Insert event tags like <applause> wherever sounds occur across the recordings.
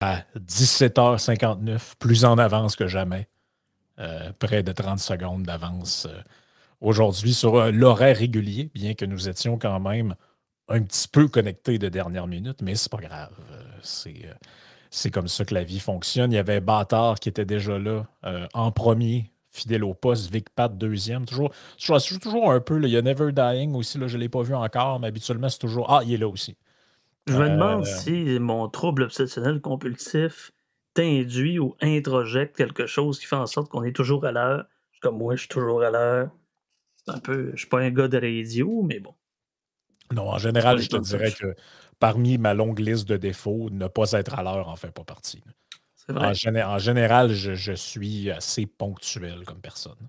à 17h59, plus en avance que jamais. Euh, près de 30 secondes d'avance euh, aujourd'hui sur euh, l'horaire régulier, bien que nous étions quand même un petit peu connectés de dernière minute, mais c'est pas grave. c'est comme ça que la vie fonctionne. Il y avait Bâtard qui était déjà là en premier, fidèle au poste, Vic Pat deuxième. Toujours, toujours, toujours un peu. il y a Never Dying aussi, je ne l'ai pas vu encore, mais habituellement, c'est toujours. Ah, il est là aussi. Je me demande si mon trouble obsessionnel compulsif t'induit ou introjecte quelque chose qui fait en sorte qu'on est toujours à l'heure. Comme moi, je suis toujours à l'heure. C'est un peu. Je suis pas un gars de radio, mais bon. Non, en général, je te dirais que parmi ma longue liste de défauts, ne pas être à l'heure en fait pas partie. C'est vrai. En, général, je, suis assez ponctuel comme personne.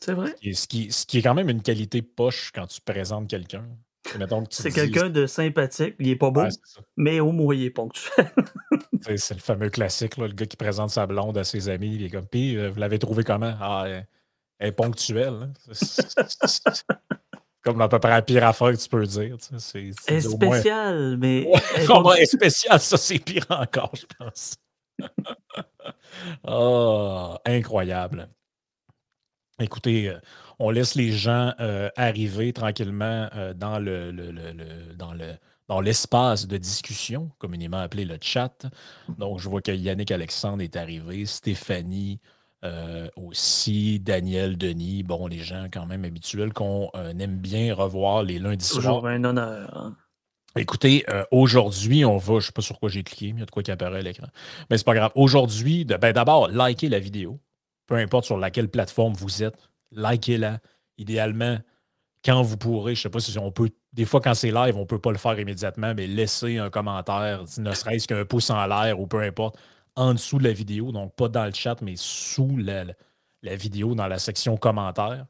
C'est vrai? Ce qui, ce qui, est quand même une qualité poche quand tu présentes quelqu'un. C'est quelqu'un de sympathique, il est pas beau, mais au moins il est ponctuel. <laughs> c'est le fameux classique, le gars qui présente sa blonde à ses amis, il est comme, puis euh, vous l'avez trouvé comment? Ah, elle, est ponctuelle. Hein. comme à peu près la pire affaire que tu peux dire. C'est spécial, mais. Ouais, spécial, ça c'est pire encore, je pense. oh, <laughs> incroyable. Écoutez, euh, on laisse les gens euh, arriver tranquillement euh, dans le, dans le dans l'espace de discussion, communément appelé le chat. Donc, je vois que Yannick Alexandre est arrivé, Stéphanie aussi, Daniel, Denis, bon, les gens quand même habituels qu'on aime bien revoir les lundis soirs. Toujours un honneur. Hein. Écoutez, aujourd'hui, on va, je ne sais pas sur quoi j'ai cliqué, mais il y a de quoi qui apparaît à l'écran. Mais c'est pas grave. Aujourd'hui, ben, d'abord, likez la vidéo peu importe sur laquelle plateforme vous êtes, likez-la. Idéalement, quand vous pourrez, je ne sais pas si on peut, des fois quand c'est live, on ne peut pas le faire immédiatement, mais laissez un commentaire, ne serait-ce qu'un pouce en l'air ou peu importe, en dessous de la vidéo, donc pas dans le chat, mais sous la, vidéo, dans la section commentaires.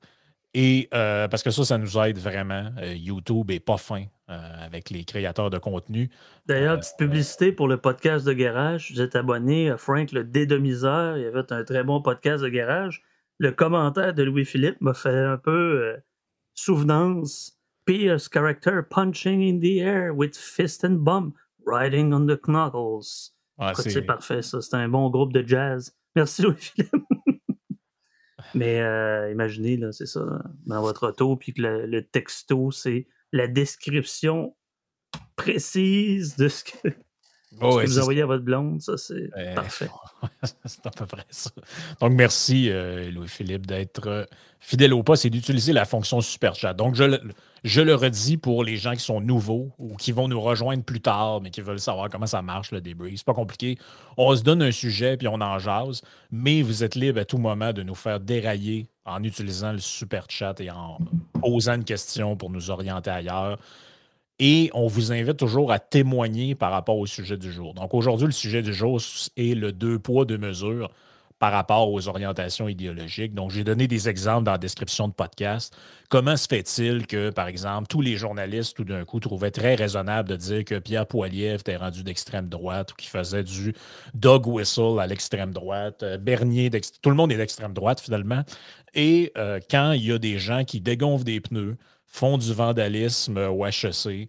Et euh, parce que ça, ça nous aide vraiment. Euh, YouTube est pas fin euh, avec les créateurs de contenu. D'ailleurs, petite publicité pour le podcast de garage. Vous êtes abonné à Frank le dédomiseur. Il avait un très bon podcast de garage. Le commentaire de Louis-Philippe m'a fait un peu souvenance. Pierce character punching in the air with fist and bum, riding on the knuckles. c'est parfait, ça. C'est un bon groupe de jazz. Merci Louis-Philippe. <laughs> Mais euh, imaginez, là, c'est ça, dans votre auto, puis que le, texto, c'est la description précise de ce que, vous envoyez à votre blonde. Ça, c'est parfait. <laughs> c'est à peu près ça. Donc, merci, euh, Louis-Philippe, d'être euh, fidèle au poste et d'utiliser la fonction Super Chat. Donc, je, je le redis pour les gens qui sont nouveaux ou qui vont nous rejoindre plus tard, mais qui veulent savoir comment ça marche le débrief. C'est pas compliqué. On se donne un sujet puis on en jase, mais vous êtes libre à tout moment de nous faire dérailler en utilisant le super chat et en posant une question pour nous orienter ailleurs. Et on vous invite toujours à témoigner par rapport au sujet du jour. Donc aujourd'hui, le sujet du jour est le deux poids, deux mesures par rapport aux orientations idéologiques. Donc, j'ai donné des exemples dans la description de podcast. Comment se fait-il que, par exemple, tous les journalistes, tout d'un coup, trouvaient très raisonnable de dire que Pierre Poilievre était rendu d'extrême droite ou qu'il faisait du dog whistle à l'extrême droite, euh, Bernier, tout le monde est d'extrême droite, finalement. Et euh, quand il y a des gens qui dégonflent des pneus, font du vandalisme au HEC,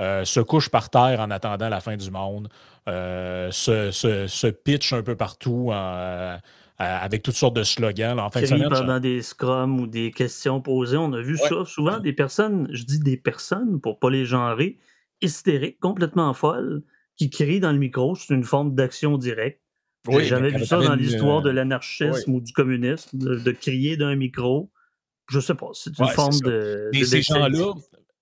euh, se couchent par terre en attendant la fin du monde, euh, se, pitch un peu partout euh, avec toutes sortes de slogans. en fin pendant des scrums ou des questions posées. On a vu ça souvent, des personnes, je dis des personnes pour pas les genrer, hystériques, complètement folles, qui crient dans le micro. C'est une forme d'action directe. J'ai jamais vu ça dans l'histoire de l'anarchisme ou du communisme, de, crier d'un micro. Je sais pas, c'est une forme de. Mais ces gens-là,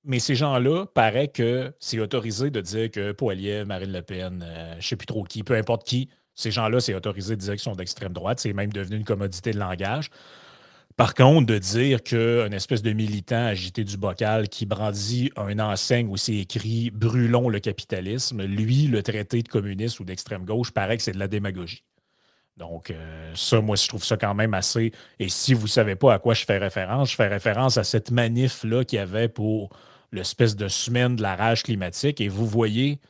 mais ces gens-là, paraît que c'est autorisé de dire que Poilier, Marine Le Pen, euh, je ne sais plus trop qui, peu importe qui, ces gens-là, c'est autorisé de dire qu'ils sont d'extrême droite. C'est même devenu une commodité de langage. Par contre, de dire qu'un espèce de militant agité du bocal qui brandit un enseigne où c'est écrit Brûlons le capitalisme, lui, le traité de communiste ou d'extrême gauche, paraît que c'est de la démagogie. Donc, euh, ça, moi, je trouve ça quand même assez. Et si vous ne savez pas à quoi je fais référence, je fais référence à cette manif-là qu'il y avait pour l'espèce de semaine de la rage climatique et vous voyez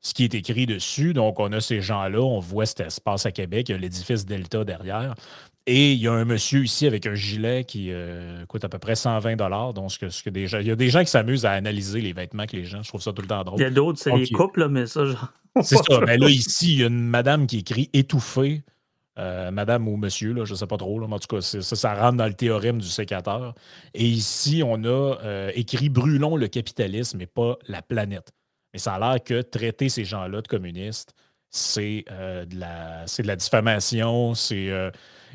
ce qui est écrit dessus. Donc, on a ces gens-là, on voit cet espace à Québec, il y a l'édifice Delta derrière. Et il y a un monsieur ici avec un gilet qui coûte à peu près 120 Donc, ce que, ce que des il y a des gens qui s'amusent à analyser les vêtements que les gens. Je trouve ça tout le temps drôle. Il y a d'autres, c'est les couples, mais ça, genre. C'est ça. Mais <laughs> là, ici, il y a une madame qui écrit étouffée. Euh, madame ou monsieur, je ne sais pas trop, mais en tout cas, ça, ça rentre dans le théorème du sécateur. Et ici, on a euh, écrit Brûlons le capitalisme et pas la planète. Mais ça a l'air que traiter ces gens-là de communistes, c'est euh, de, la, diffamation.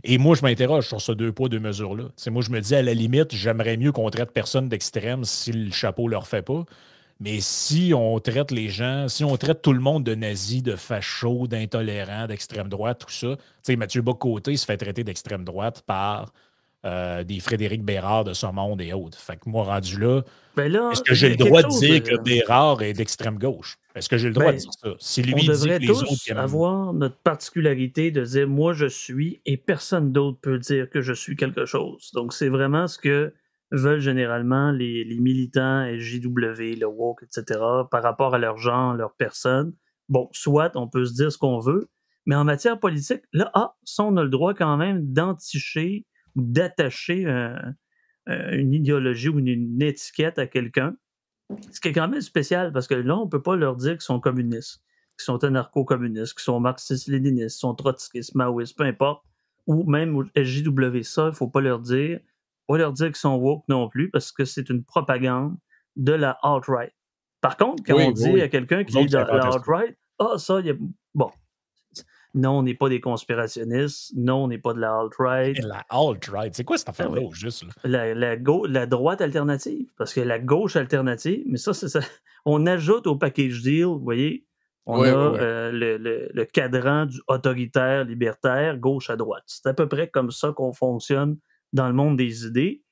Et moi, je m'interroge sur ce deux poids, deux mesures-là. Moi, je me dis, à la limite, j'aimerais mieux qu'on traite personne d'extrême si le chapeau ne leur fait pas. Mais si on traite les gens, si on traite tout le monde de nazis, de fachos, d'intolérants, d'extrême droite, tout ça, tu sais, Mathieu Bocoté se fait traiter d'extrême droite par euh, des Frédéric Bérard de ce monde et autres. Fait que moi, rendu là, ben est-ce que j'ai le droit de dire que Bérard est d'extrême gauche? Est-ce que j'ai le droit de ben, dire ça? Si lui on dit devrait les tous autres avoir notre particularité de dire moi je suis et personne d'autre peut dire que je suis quelque chose. Donc c'est vraiment ce que veulent généralement les, militants JW, le woke, etc., par rapport à leur genre, leur personne. Bon, soit on peut se dire ce qu'on veut, mais en matière politique, là, ah, ça, on a le droit quand même d'enticher ou d'attacher une idéologie ou une, étiquette à quelqu'un. Ce qui est quand même spécial parce que là, on ne peut pas leur dire qu'ils sont communistes, qu'ils sont anarcho-communistes, qu'ils sont marxistes-léninistes, qu'ils sont trotskistes, maoïstes, peu importe, ou même SJW, ça, il ne faut pas leur dire pas leur dire qu'ils sont woke non plus parce que c'est une propagande de la alt-right. Par contre, quand on dit à quelqu'un qui est de la alt-right, ah, ça, il y a. Bon. Non, on n'est pas des conspirationnistes. Non, on n'est pas de la alt-right. La alt-right, c'est quoi cette ben affaire-là, juste? La, la, la, droite alternative. Parce que la gauche alternative, mais ça, c'est ça. <laughs> On ajoute au package deal, vous voyez, on a euh, le, le, le, cadran du autoritaire, libertaire, gauche à droite. C'est à peu près comme ça qu'on fonctionne dans le monde des idées.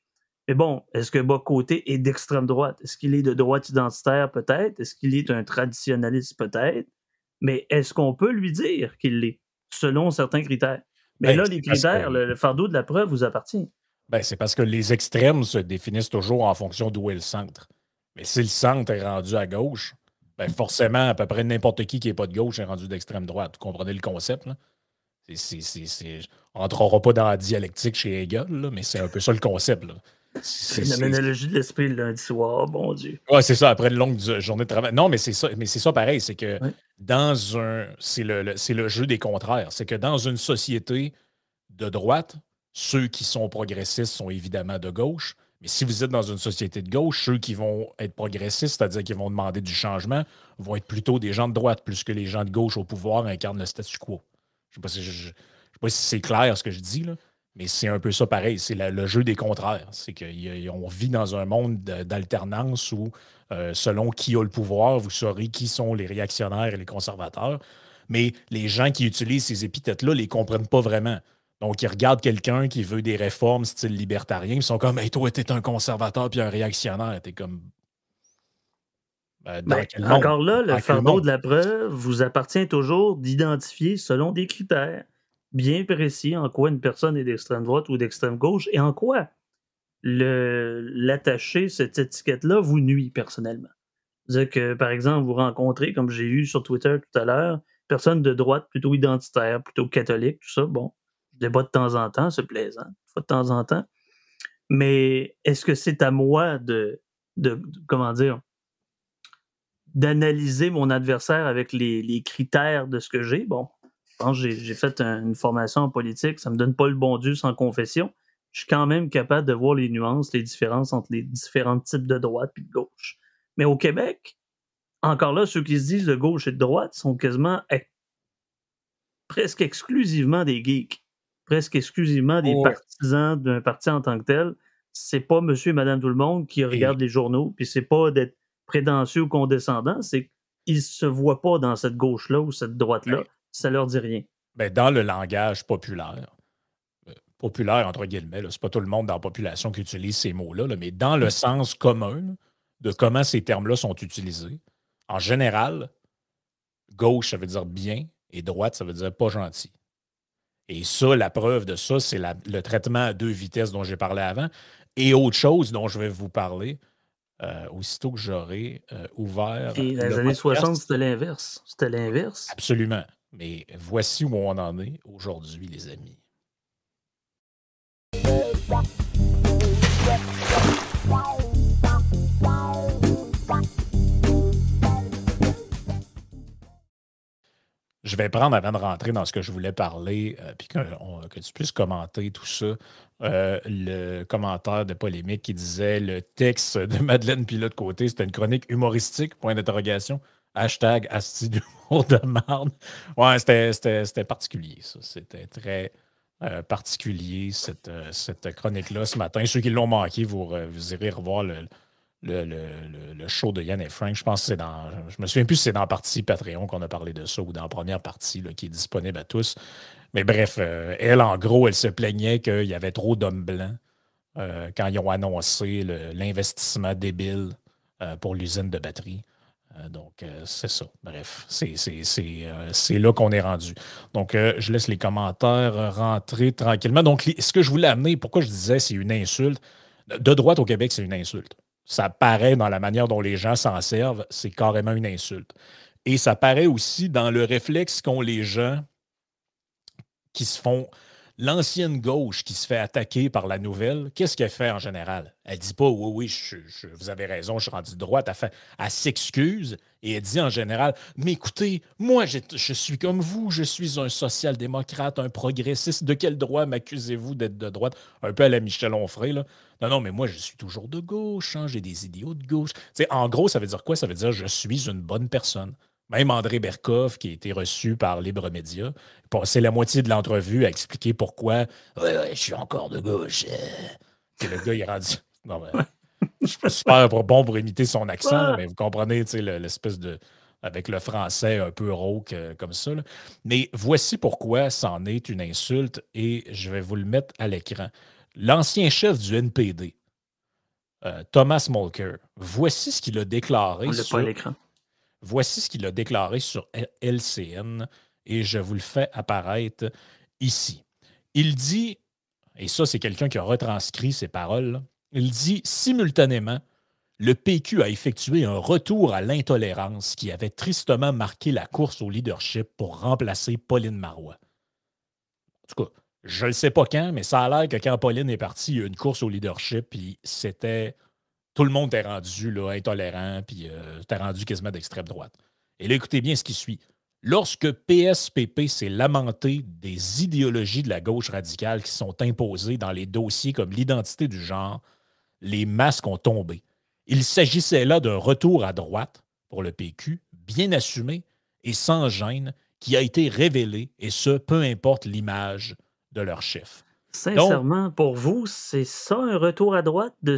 Mais bon, est-ce que Bocoté est d'extrême droite? Est-ce qu'il est de droite identitaire? Peut-être? Est-ce qu'il est un traditionnaliste? Peut-être? Mais est-ce qu'on peut lui dire qu'il l'est, selon certains critères? Mais ben, là, les critères, le, fardeau de la preuve vous appartient. Ben, c'est parce que les extrêmes se définissent toujours en fonction d'où est le centre. Mais si le centre est rendu à gauche, ben forcément, à peu près n'importe qui qui n'est pas de gauche est rendu d'extrême droite. Vous comprenez le concept? Là? On n'entrera pas dans la dialectique chez Hegel, mais c'est un peu ça le concept. C'est une analogie de l'esprit le lundi soir, bon Dieu. Oui, c'est ça, après une longue journée de travail. Non, mais c'est ça, mais c'est ça pareil, c'est que dans un. C'est le, le, jeu des contraires. C'est que dans une société de droite, ceux qui sont progressistes sont évidemment de gauche. Mais si vous êtes dans une société de gauche, ceux qui vont être progressistes, c'est-à-dire qui vont demander du changement, vont être plutôt des gens de droite, plus que les gens de gauche au pouvoir incarnent le statu quo. Je ne sais pas si, c'est clair ce que je dis, là, mais c'est un peu ça pareil. C'est le jeu des contraires. C'est qu'on vit dans un monde d'alternance où, euh, selon qui a le pouvoir, vous saurez qui sont les réactionnaires et les conservateurs. Mais les gens qui utilisent ces épithètes-là ne les comprennent pas vraiment. Donc, ils regardent quelqu'un qui veut des réformes style libertarien, ils sont comme Hey, toi, t'es un conservateur puis un réactionnaire. T'es comme. Ben, ben, encore là, le fardeau de la preuve vous appartient toujours d'identifier selon des critères bien précis en quoi une personne est d'extrême droite ou d'extrême gauche et en quoi l'attacher, cette étiquette-là, vous nuit personnellement. C'est-à-dire que, par exemple, vous rencontrez, comme j'ai eu sur Twitter tout à l'heure, personne de droite plutôt identitaire, plutôt catholique, tout ça, bon, je débat de temps en temps, c'est plaisant, de temps en temps. Mais est-ce que c'est à moi de, de comment dire, d'analyser mon adversaire avec les, critères de ce que j'ai. Bon, quand j'ai fait une formation en politique, ça me donne pas le bon Dieu sans confession. Je suis quand même capable de voir les nuances, les différences entre les différents types de droite et de gauche. Mais au Québec, encore là, ceux qui se disent de gauche et de droite sont quasiment presque exclusivement des geeks, presque exclusivement des partisans d'un parti en tant que tel. C'est pas monsieur et madame tout le monde qui regarde les journaux, puis c'est pas d'être prétentieux ou condescendant, c'est qu'ils ne se voient pas dans cette gauche-là ou cette droite-là. Ça Ça leur dit rien. Ben, dans le langage populaire, euh, populaire entre guillemets, c'est pas tout le monde dans la population qui utilise ces mots-là, mais dans le sens commun de comment ces termes-là sont utilisés, en général, gauche, ça veut dire bien, et droite, ça veut dire pas gentil. Et ça, la preuve de ça, c'est le traitement à deux vitesses dont j'ai parlé avant. Et autre chose dont je vais vous parler, euh, aussitôt que j'aurai euh, ouvert. Et dans les années 60, c'était l'inverse. C'était l'inverse. Absolument. Mais voici où on en est aujourd'hui, les amis. Je vais prendre avant de rentrer dans ce que je voulais parler, euh, puis que, tu puisses commenter tout ça. Euh, le commentaire de polémique qui disait le texte de Madeleine Pilote côté, c'était une chronique humoristique, point d'interrogation. Hashtag Asti d'humour de marde. Ouais, c'était particulier, ça. C'était très euh, particulier, cette, cette chronique-là ce matin. Ceux qui l'ont manqué, vous, vous irez revoir le, le, show de Yann et Frank. Je pense que c'est dans. Je me souviens plus si c'est dans la partie Patreon qu'on a parlé de ça ou dans la première partie qui est disponible à tous. Mais bref, euh, elle, en gros, elle se plaignait qu'il y avait trop d'hommes blancs euh, quand ils ont annoncé l'investissement débile euh, pour l'usine de batterie. donc, c'est ça. Bref, c'est là qu'on est rendu. Donc, je laisse les commentaires rentrer tranquillement. Donc, ce que je voulais amener, pourquoi je disais c'est une insulte, de droite au Québec, c'est une insulte ça paraît dans la manière dont les gens s'en servent, c'est carrément une insulte. Et ça paraît aussi dans le réflexe qu'ont les gens qui se font. L'ancienne gauche qui se fait attaquer par la nouvelle, qu'est-ce qu'elle fait en général? Elle dit pas oui, oui, vous avez raison, je suis rendu de droite. Elle, elle s'excuse et elle dit en général Mais écoutez, moi, je, suis comme vous, je suis un social-démocrate, un progressiste. De quel droit m'accusez-vous d'être de droite? Un peu à la Michel Onfray, là. Non, non, mais moi, je suis toujours de gauche, hein, j'ai des idéaux de gauche. en gros, ça veut dire quoi? Ça veut dire je suis une bonne personne. Même André Berkoff, qui a été reçu par Libre Média, passé la moitié de l'entrevue à expliquer pourquoi ouais, ouais, je suis encore de gauche. Et le gars, il est. Non, mais, <laughs> je suis super bon pour imiter son accent, mais vous comprenez l'espèce de. avec le français un peu rauque euh, comme ça. Mais voici pourquoi c'en est une insulte et je vais vous le mettre à l'écran l'ancien chef du NPD, euh, Thomas Mulker, voici ce qu'il a déclaré. sur, Voici ce qu'il a déclaré sur LCN et je vous le fais apparaître ici. Il dit, et ça c'est quelqu'un qui a retranscrit ses paroles, il dit simultanément le PQ a effectué un retour à l'intolérance qui avait tristement marqué la course au leadership pour remplacer Pauline Marois. En tout cas, je ne sais pas quand, mais ça a l'air que quand Pauline est partie, il y a eu une course au leadership, puis c'était. Tout le monde est rendu là, intolérant, puis euh, t'es rendu quasiment d'extrême droite. Et là, écoutez bien ce qui suit. Lorsque PSPP s'est lamenté des idéologies de la gauche radicale qui sont imposées dans les dossiers comme l'identité du genre, les masques ont tombé. Il s'agissait là d'un retour à droite pour le PQ, bien assumé et sans gêne, qui a été révélé, et ce, peu importe l'image de leur chef. Sincèrement, pour vous, c'est ça un retour à droite de,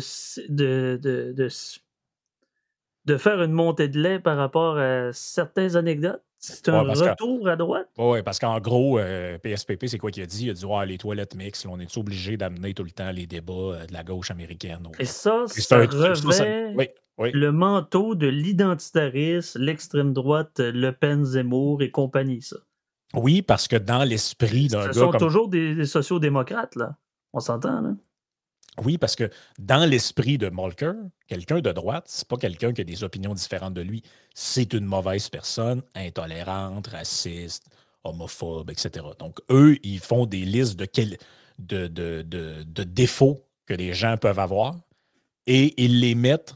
de, faire une montée de lait par rapport à certaines anecdotes? C'est un retour à droite? Oui, parce qu'en gros, PSPP, euh, c'est quoi qu'il a dit? Il a dit ouais, les toilettes mixtes, on est obligé d'amener tout le temps les débats euh, de la gauche américaine? Et ça, ça revêt le manteau de l'identitarisme, l'extrême droite, Le Pen, Zemmour et compagnie, ça. Oui, parce que dans l'esprit d'un gars. Ce sont toujours des, sociaux-démocrates, là. On s'entend, là. Oui, parce que dans l'esprit de Molker, quelqu'un de droite, c'est pas quelqu'un qui a des opinions différentes de lui. C'est une mauvaise personne, intolérante, raciste, homophobe, etc. Donc, eux, ils font des listes de, défauts que les gens peuvent avoir et ils les mettent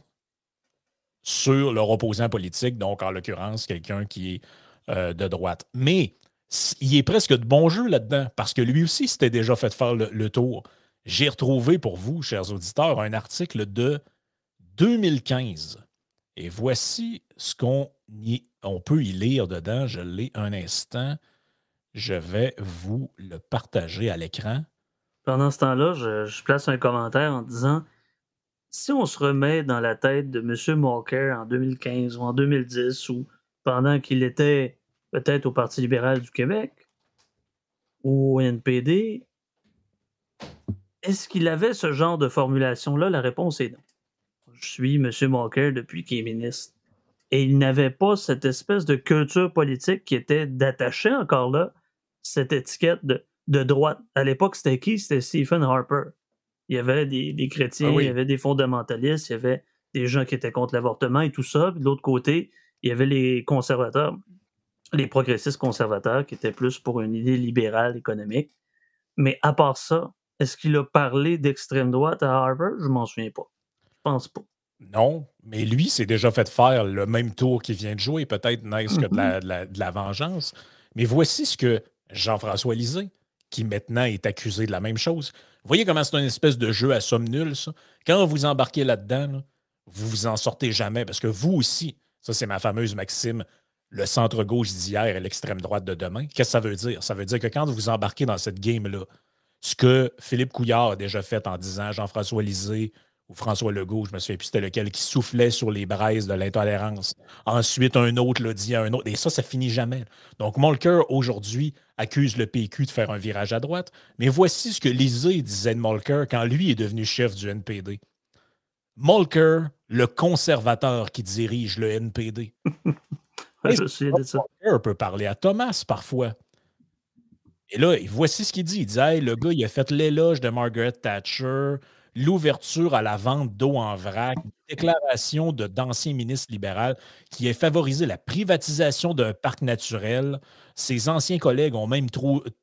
sur leur opposant politique, donc en l'occurrence, quelqu'un qui est euh, de droite. Mais il est presque de bon jeu là-dedans, parce que lui aussi s'était déjà fait faire le, tour. J'ai retrouvé pour vous, chers auditeurs, un article de 2015. Et voici ce qu'on on peut y lire dedans. Je l'ai un instant. Je vais vous le partager à l'écran. Pendant ce temps-là, je, place un commentaire en disant si on se remet dans la tête de M. Walker en 2015 ou en 2010, ou pendant qu'il était peut-être au Parti libéral du Québec ou au NPD. Est-ce qu'il avait ce genre de formulation-là? La réponse est non. Je suis M. Walker depuis qu'il est ministre. Et il n'avait pas cette espèce de culture politique qui était d'attacher encore là cette étiquette de, de droite. À l'époque, c'était qui? C'était Stephen Harper. Il y avait des, chrétiens, ah il y avait des fondamentalistes, il y avait des gens qui étaient contre l'avortement et tout ça. de l'autre côté, il y avait les conservateurs les progressistes conservateurs qui étaient plus pour une idée libérale économique. Mais à part ça, est-ce qu'il a parlé d'extrême droite à Harvard? Je m'en souviens pas. Je pense pas. Non, mais lui s'est déjà fait faire le même tour qu'il vient de jouer, peut-être n'est-ce que mm-hmm. de la, vengeance. Mais voici ce que Jean-François Lisée, qui maintenant est accusé de la même chose. Vous voyez comment c'est une espèce de jeu à somme nulle, ça? Quand vous embarquez là-dedans, vous vous en sortez jamais parce que vous aussi, ça c'est ma fameuse maxime, le centre-gauche d'hier et l'extrême droite de demain. Qu'est-ce que ça veut dire? Ça veut dire que quand vous embarquez dans cette game-là, ce que Philippe Couillard a déjà fait en disant Jean-François Lisée ou François Legault, je me souviens plus c'était lequel, qui soufflait sur les braises de l'intolérance. Ensuite, un autre l'a dit à un autre. Et ça, ça finit jamais. Donc, Molker, aujourd'hui, accuse le PQ de faire un virage à droite. Mais voici ce que Lisée disait de Molker quand lui est devenu chef du NPD. Molker, le conservateur qui dirige le NPD. <laughs> je peut parler à Thomas parfois. Et là, voici ce qu'il dit. Il dit le gars, il a fait l'éloge de Margaret Thatcher, l'ouverture à la vente d'eau en vrac, déclaration de d'anciens ministres libéraux qui a favorisé la privatisation d'un parc naturel. Ses anciens collègues ont même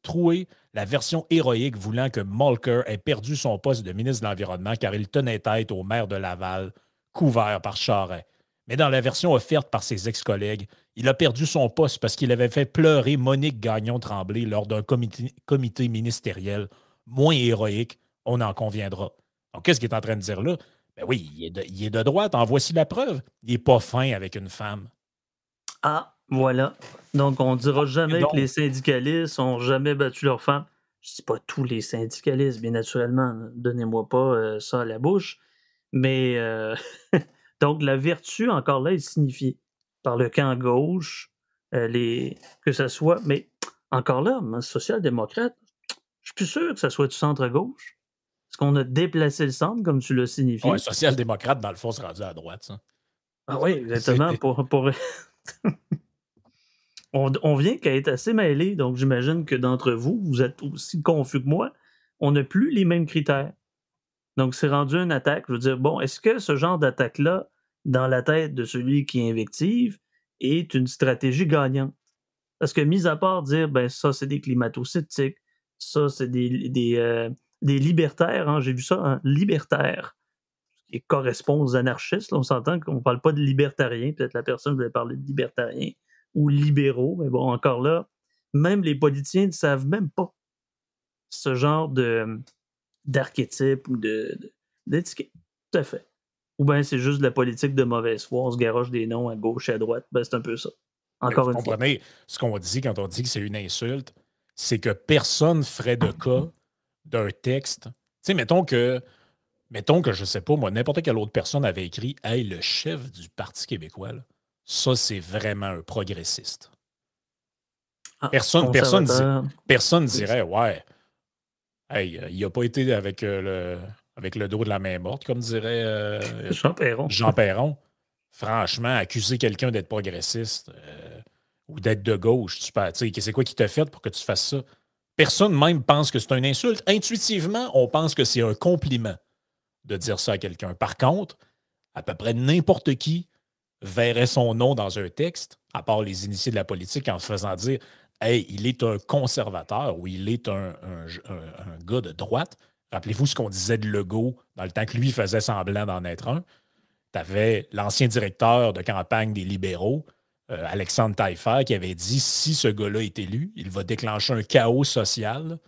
troué la version héroïque voulant que Molker ait perdu son poste de ministre de l'Environnement car il tenait tête au maire de Laval, couvert par Charret. Mais dans la version offerte par ses ex-collègues, il a perdu son poste parce qu'il avait fait pleurer Monique Gagnon-Tremblay lors d'un comité, ministériel moins héroïque, on en conviendra. Donc, qu'est-ce qu'il est en train de dire là? Ben oui, il est, de, droite, en voici la preuve. Il n'est pas fin avec une femme. Ah, voilà. Donc, on ne dira jamais que les syndicalistes n'ont jamais battu leur femme. Je ne dis pas tous les syndicalistes, bien naturellement. Donnez-moi pas euh, ça à la bouche. Mais euh, <laughs> Donc, la vertu, encore là, est signifiée par le camp gauche, euh, les, que ce soit. Mais encore là, social-démocrate, je suis plus sûr que ce soit du centre-gauche. Est-ce qu'on a déplacé le centre, comme tu l'as signifié? Oui, social-démocrate, dans le fond, c'est rendu à droite, ça. Ah oui, exactement. Pour, pour... <laughs> on, on, vient qu'à être assez mêlé, donc j'imagine que d'entre vous, vous êtes aussi confus que moi. On n'a plus les mêmes critères. Donc, c'est rendu une attaque. Je veux dire, bon, est-ce que ce genre d'attaque-là, dans la tête de celui qui invective, est une stratégie gagnante? Parce que, mis à part dire, ben, ça, c'est des climato-sceptiques, ça, c'est des, des, euh, libertaires, hein, j'ai vu ça, hein, libertaires, qui correspond aux anarchistes. on s'entend qu'on ne parle pas de libertariens. Peut-être la personne voulait parler de libertariens ou libéraux, mais bon, encore là, même les politiciens ne savent même pas ce genre de, d'archétype ou de, d'étiquette. Tout à fait. Ou bien c'est juste de la politique de mauvaise foi, on se garoche des noms à gauche et à droite. Ben, c'est un peu ça. Encore une fois. ce qu'on dit quand on dit que c'est une insulte, c'est que personne ferait de cas d'un texte. Tu sais, mettons que, mettons que, je sais pas, moi, n'importe quelle autre personne avait écrit Hey, le chef du Parti québécois, ça, c'est vraiment un progressiste. Ah, personne, personne, personne dirait Ouais, Hey, euh, il n'a pas été avec, euh, le, avec le dos de la main morte, comme dirait euh, Jean Perron. Jean Perron. Franchement, accuser quelqu'un d'être progressiste ou d'être de gauche, tu sais, c'est quoi qui t'a fait pour que tu fasses ça? Personne même pense que c'est une insulte. Intuitivement, on pense que c'est un compliment de dire ça à quelqu'un. Par contre, à peu près n'importe qui verrait son nom dans un texte, à part les initiés de la politique, en se faisant dire hey, il est un conservateur ou il est un, gars de droite. Rappelez-vous ce qu'on disait de Legault dans le temps que lui faisait semblant d'en être un. Tu avais l'ancien directeur de campagne des libéraux, euh, Alexandre Taillefer, qui avait dit si ce gars-là est élu, il va déclencher un chaos social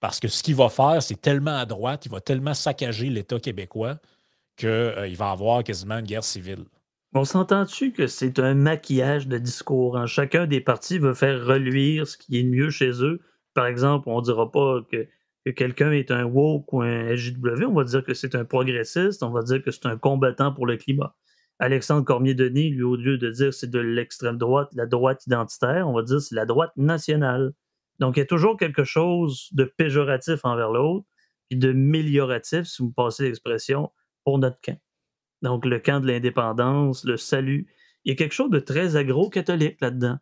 parce que ce qu'il va faire, c'est tellement à droite, il va tellement saccager l'État québécois qu'il euh, va avoir quasiment une guerre civile. On s'entend-tu que c'est un maquillage de discours? Hein? Chacun des partis veut faire reluire ce qui est mieux chez eux. Par exemple, on ne dira pas que, quelqu'un est un woke ou un SJW, on va dire que c'est un progressiste, on va dire que c'est un combattant pour le climat. Alexandre Cormier-Denis, lui, au lieu de dire c'est de l'extrême droite, la droite identitaire, on va dire c'est la droite nationale. Donc, il y a toujours quelque chose de péjoratif envers l'autre, puis de mélioratif, si vous passez l'expression, pour notre camp donc le camp de l'indépendance, le salut. Il y a quelque chose de très agro-catholique là-dedans.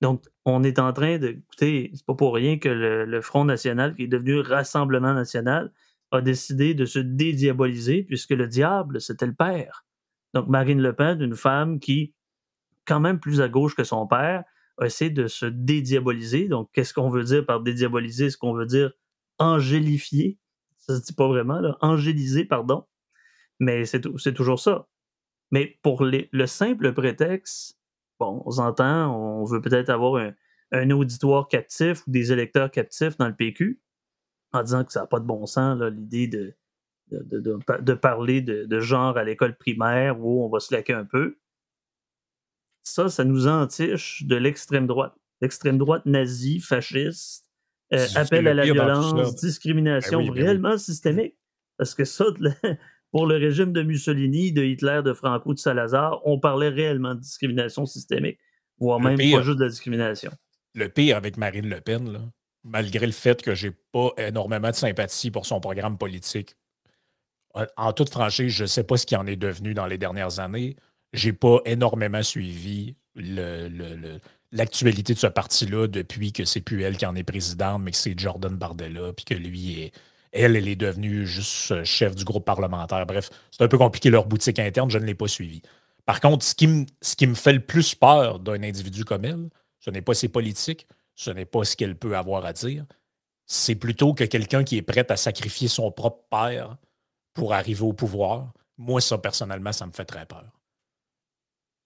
Donc, on est en train de. Écoutez, c'est pas pour rien que le, Front National, qui est devenu Rassemblement National, a décidé de se dédiaboliser, puisque le diable, c'était le père. Donc, Marine Le Pen, une femme qui, quand même plus à gauche que son père, a essayé de se dédiaboliser. Donc, qu'est-ce qu'on veut dire par dédiaboliser? Ce qu'on veut dire angélifier? Ça se dit pas vraiment, là. Angéliser, pardon. Mais c'est toujours ça. Mais pour le simple prétexte, bon, on s'entend, on veut peut-être avoir un auditoire captif ou des électeurs captifs dans le PQ en disant que ça n'a pas de bon sens, l'idée de, de, parler de, genre à l'école primaire où on va se laquer un peu. Ça, ça nous entiche de l'extrême droite. L'extrême droite nazie, fasciste, euh, appel à la violence, discrimination ben ben réellement systémique. Parce que ça, pour le régime de Mussolini, de Hitler, de Franco, de Salazar, on parlait réellement de discrimination systémique, voire même pas juste de discrimination. Le pire avec Marine Le Pen, malgré le fait que j'ai pas énormément de sympathie pour son programme politique, en toute franchise, je ne sais pas ce qui en est devenu dans les dernières années. J'ai pas énormément suivi l'actualité de ce parti-là depuis que c'est plus elle qui en est présidente, mais que c'est Jordan Bardella, puis que lui est. Elle, elle est devenue juste euh, chef du groupe parlementaire. Bref, c'est un peu compliqué leur boutique interne, je ne l'ai pas suivi. Par contre, ce qui, me, fait le plus peur d'un individu comme elle, ce n'est pas ses politiques, ce n'est pas ce qu'elle peut avoir à dire, c'est plutôt que quelqu'un qui est prêt à sacrifier son propre père pour arriver au pouvoir. Moi, ça, personnellement, ça me fait très peur.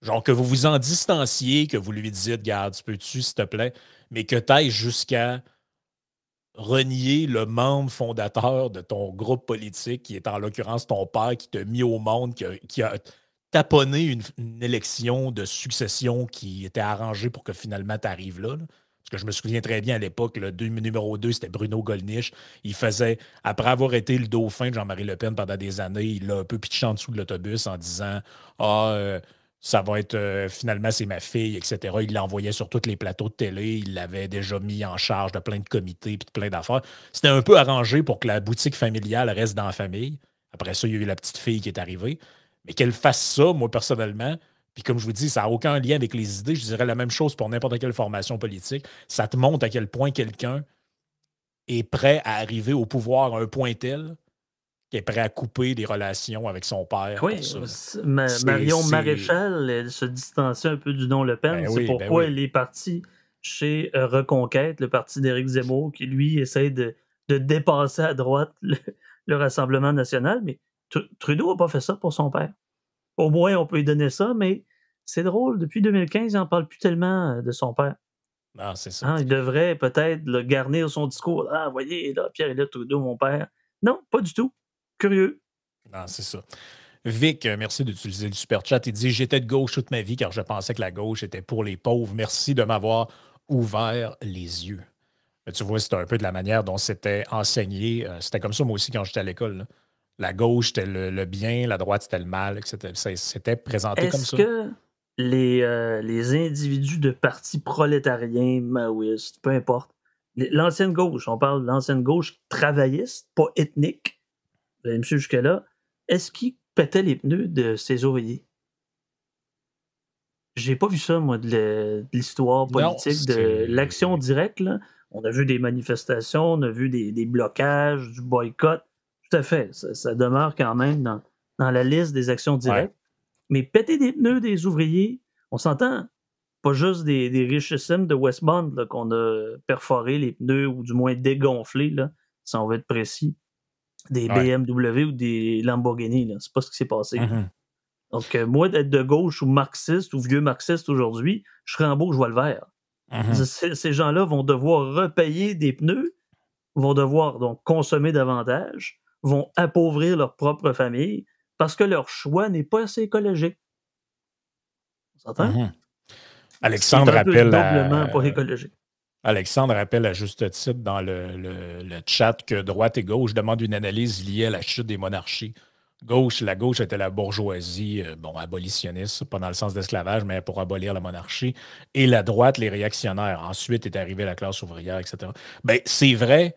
Genre que vous vous en distanciez, que vous lui dites, garde, tu peux-tu, s'il te plaît, mais que tu ailles jusqu'à renier le membre fondateur de ton groupe politique, qui est en l'occurrence ton père, qui t'a mis au monde, qui a, taponné une, élection de succession qui était arrangée pour que finalement tu arrives là? Parce que je me souviens très bien à l'époque, le numéro 2, c'était Bruno Gollnisch. Il faisait, après avoir été le dauphin de Jean-Marie Le Pen pendant des années, il l'a un peu pitché en dessous de l'autobus en disant Ah, euh, ça va être euh, finalement c'est ma fille, etc. Il l'envoyait sur tous les plateaux de télé, il l'avait déjà mis en charge de plein de comités et de plein d'affaires. C'était un peu arrangé pour que la boutique familiale reste dans la famille. Après ça, il y a eu la petite fille qui est arrivée. Mais qu'elle fasse ça, moi personnellement, puis comme je vous dis, ça n'a aucun lien avec les idées, je dirais la même chose pour n'importe quelle formation politique. Ça te montre à quel point quelqu'un est prêt à arriver au pouvoir à un point tel qui est prêt à couper des relations avec son père. Oui, Marion Maréchal, elle se distancie un peu du nom Le Pen. Ben c'est ben pourquoi elle est partie chez euh, Reconquête, le parti d'Éric Zemmour, qui lui essaie de, dépasser à droite <laughs> le, Rassemblement national. Mais Trudeau n'a pas fait ça pour son père. Au moins, on peut lui donner ça, mais c'est drôle. Depuis 2015, il n'en parle plus tellement euh, de son père. Ah, c'est ça. Hein, il devrait peut-être le garnir son discours. Ah, voyez, là, Pierre-Éliott Trudeau, mon père. Non, pas du tout. Curieux. Non, c'est ça. Vic, euh, merci d'utiliser le super chat. Il dit J'étais de gauche toute ma vie car je pensais que la gauche était pour les pauvres. Merci de m'avoir ouvert les yeux. tu vois, c'était un peu de la manière dont c'était enseigné. Euh, c'était comme ça, moi aussi, quand j'étais à l'école. La gauche, c'était le, bien, la droite, c'était le mal, etc. C'était présenté comme ça. Est-ce que les, euh, les individus de partis prolétariens, maoïstes, peu importe, l'ancienne gauche, on parle de l'ancienne gauche travailliste, pas ethnique, vous allez me jusque-là, est-ce qu'il pétait les pneus de ses ouvriers? J'ai pas vu ça, moi, de l'histoire politique, de l'action directe. On a vu des manifestations, on a vu des, blocages, du boycott. Tout à fait. Ça, demeure quand même dans, la liste des actions directes. Mais péter des pneus des ouvriers, on s'entend, pas juste des, des richissimes de Westmont qu'on a perforé les pneus ou du moins dégonflé, là, si on veut être précis des BMW ou des Lamborghini. C'est pas ce qui s'est passé. Mm-hmm. Donc, euh, moi, d'être de gauche ou marxiste ou vieux marxiste aujourd'hui, je serais en beau, je vois le vert. Mm-hmm. Ces gens-là vont devoir repayer des pneus, vont devoir donc consommer davantage, vont appauvrir leur propre famille parce que leur choix n'est pas assez écologique. On s'entend? Mm-hmm. Alexandre rappelle. pas écologique. Alexandre rappelle à juste titre dans le, chat que droite et gauche demandent une analyse liée à la chute des monarchies. Gauche, la gauche était la bourgeoisie, euh, bon, abolitionniste, pas dans le sens d'esclavage, mais pour abolir la monarchie. Et la droite, les réactionnaires. Ensuite est arrivée la classe ouvrière, etc. Ben, c'est vrai,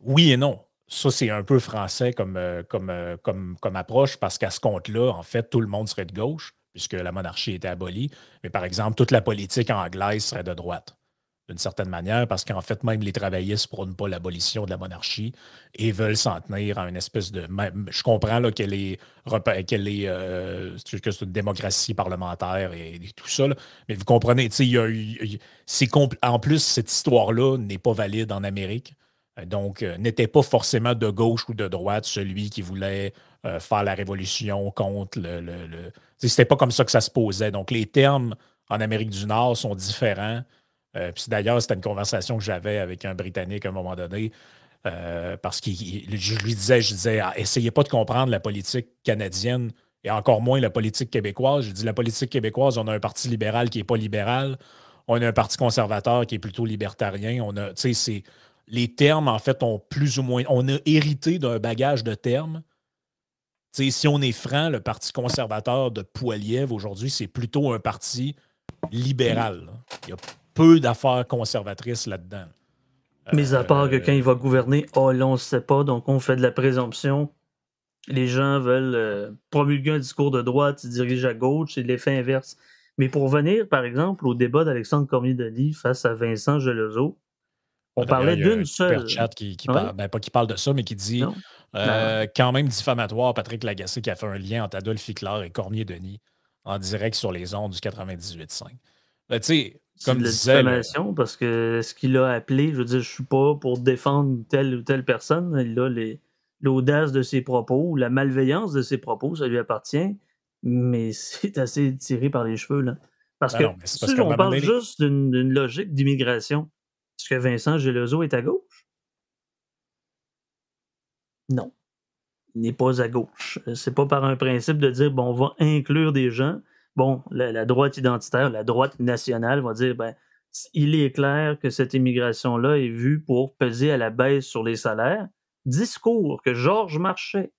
oui et non. Ça, c'est un peu français comme, euh, euh, comme, comme approche, parce qu'à ce compte-là, en fait, tout le monde serait de gauche, puisque la monarchie était abolie. Mais par exemple, toute la politique anglaise serait de droite d'une certaine manière, parce qu'en fait, même les travaillistes prônent pas l'abolition de la monarchie et veulent s'en tenir à une espèce de. Je comprends qu'elle est, qu'elle est, que c'est une démocratie parlementaire et, tout ça, mais vous comprenez, il y a, en plus, cette histoire-là n'est pas valide en Amérique. Donc, euh, n'était pas forcément de gauche ou de droite celui qui voulait euh, faire la révolution contre le, le... C'était pas comme ça que ça se posait. Donc, les termes en Amérique du Nord sont différents puis d'ailleurs, c'était une conversation que j'avais avec un Britannique à un moment donné. parce que je lui disais, je disais, ah, essayez pas de comprendre la politique canadienne et encore moins la politique québécoise. Je dis la politique québécoise, on a un parti libéral qui n'est pas libéral, on a un parti conservateur qui est plutôt libertarien. On a, les termes, en fait, ont plus ou moins. On a hérité d'un bagage de termes. si on est franc, le Parti conservateur de Poiliev aujourd'hui, c'est plutôt un parti libéral. Il y a peu d'affaires conservatrices là-dedans. Mais à part que euh, quand il va gouverner, oh là, on ne sait pas, donc on fait de la présomption les gens veulent euh, promulguer un discours de droite, ils dirigent à gauche, c'est l'effet inverse. Mais pour venir, par exemple, au débat d'Alexandre Cormier-Denis face à Vincent Gelozo, on parlait d'une seule. chat qui, parle, ben, pas qui parle de ça, mais qui dit euh, quand même diffamatoire, Patrick Lagacé qui a fait un lien entre Adolphe Hitler et Cormier-Denis en direct sur les ondes du 98.5. Ben, tu sais, comme de la diffamation, parce que ce qu'il a appelé, je veux dire, je suis pas pour défendre telle ou telle personne. Il a les, l'audace de ses propos la malveillance de ses propos, ça lui appartient, mais <laughs> c'est assez tiré par les cheveux. Là. Parce ben que si on parle juste d'une logique d'immigration, est-ce que Vincent Gelozo est à gauche? Non. Il n'est pas à gauche. C'est pas par un principe de dire bon, on va inclure des gens. Bon, la, droite identitaire, la droite nationale va dire ben, il est clair que cette immigration-là est vue pour peser à la baisse sur les salaires discours que Georges Marchais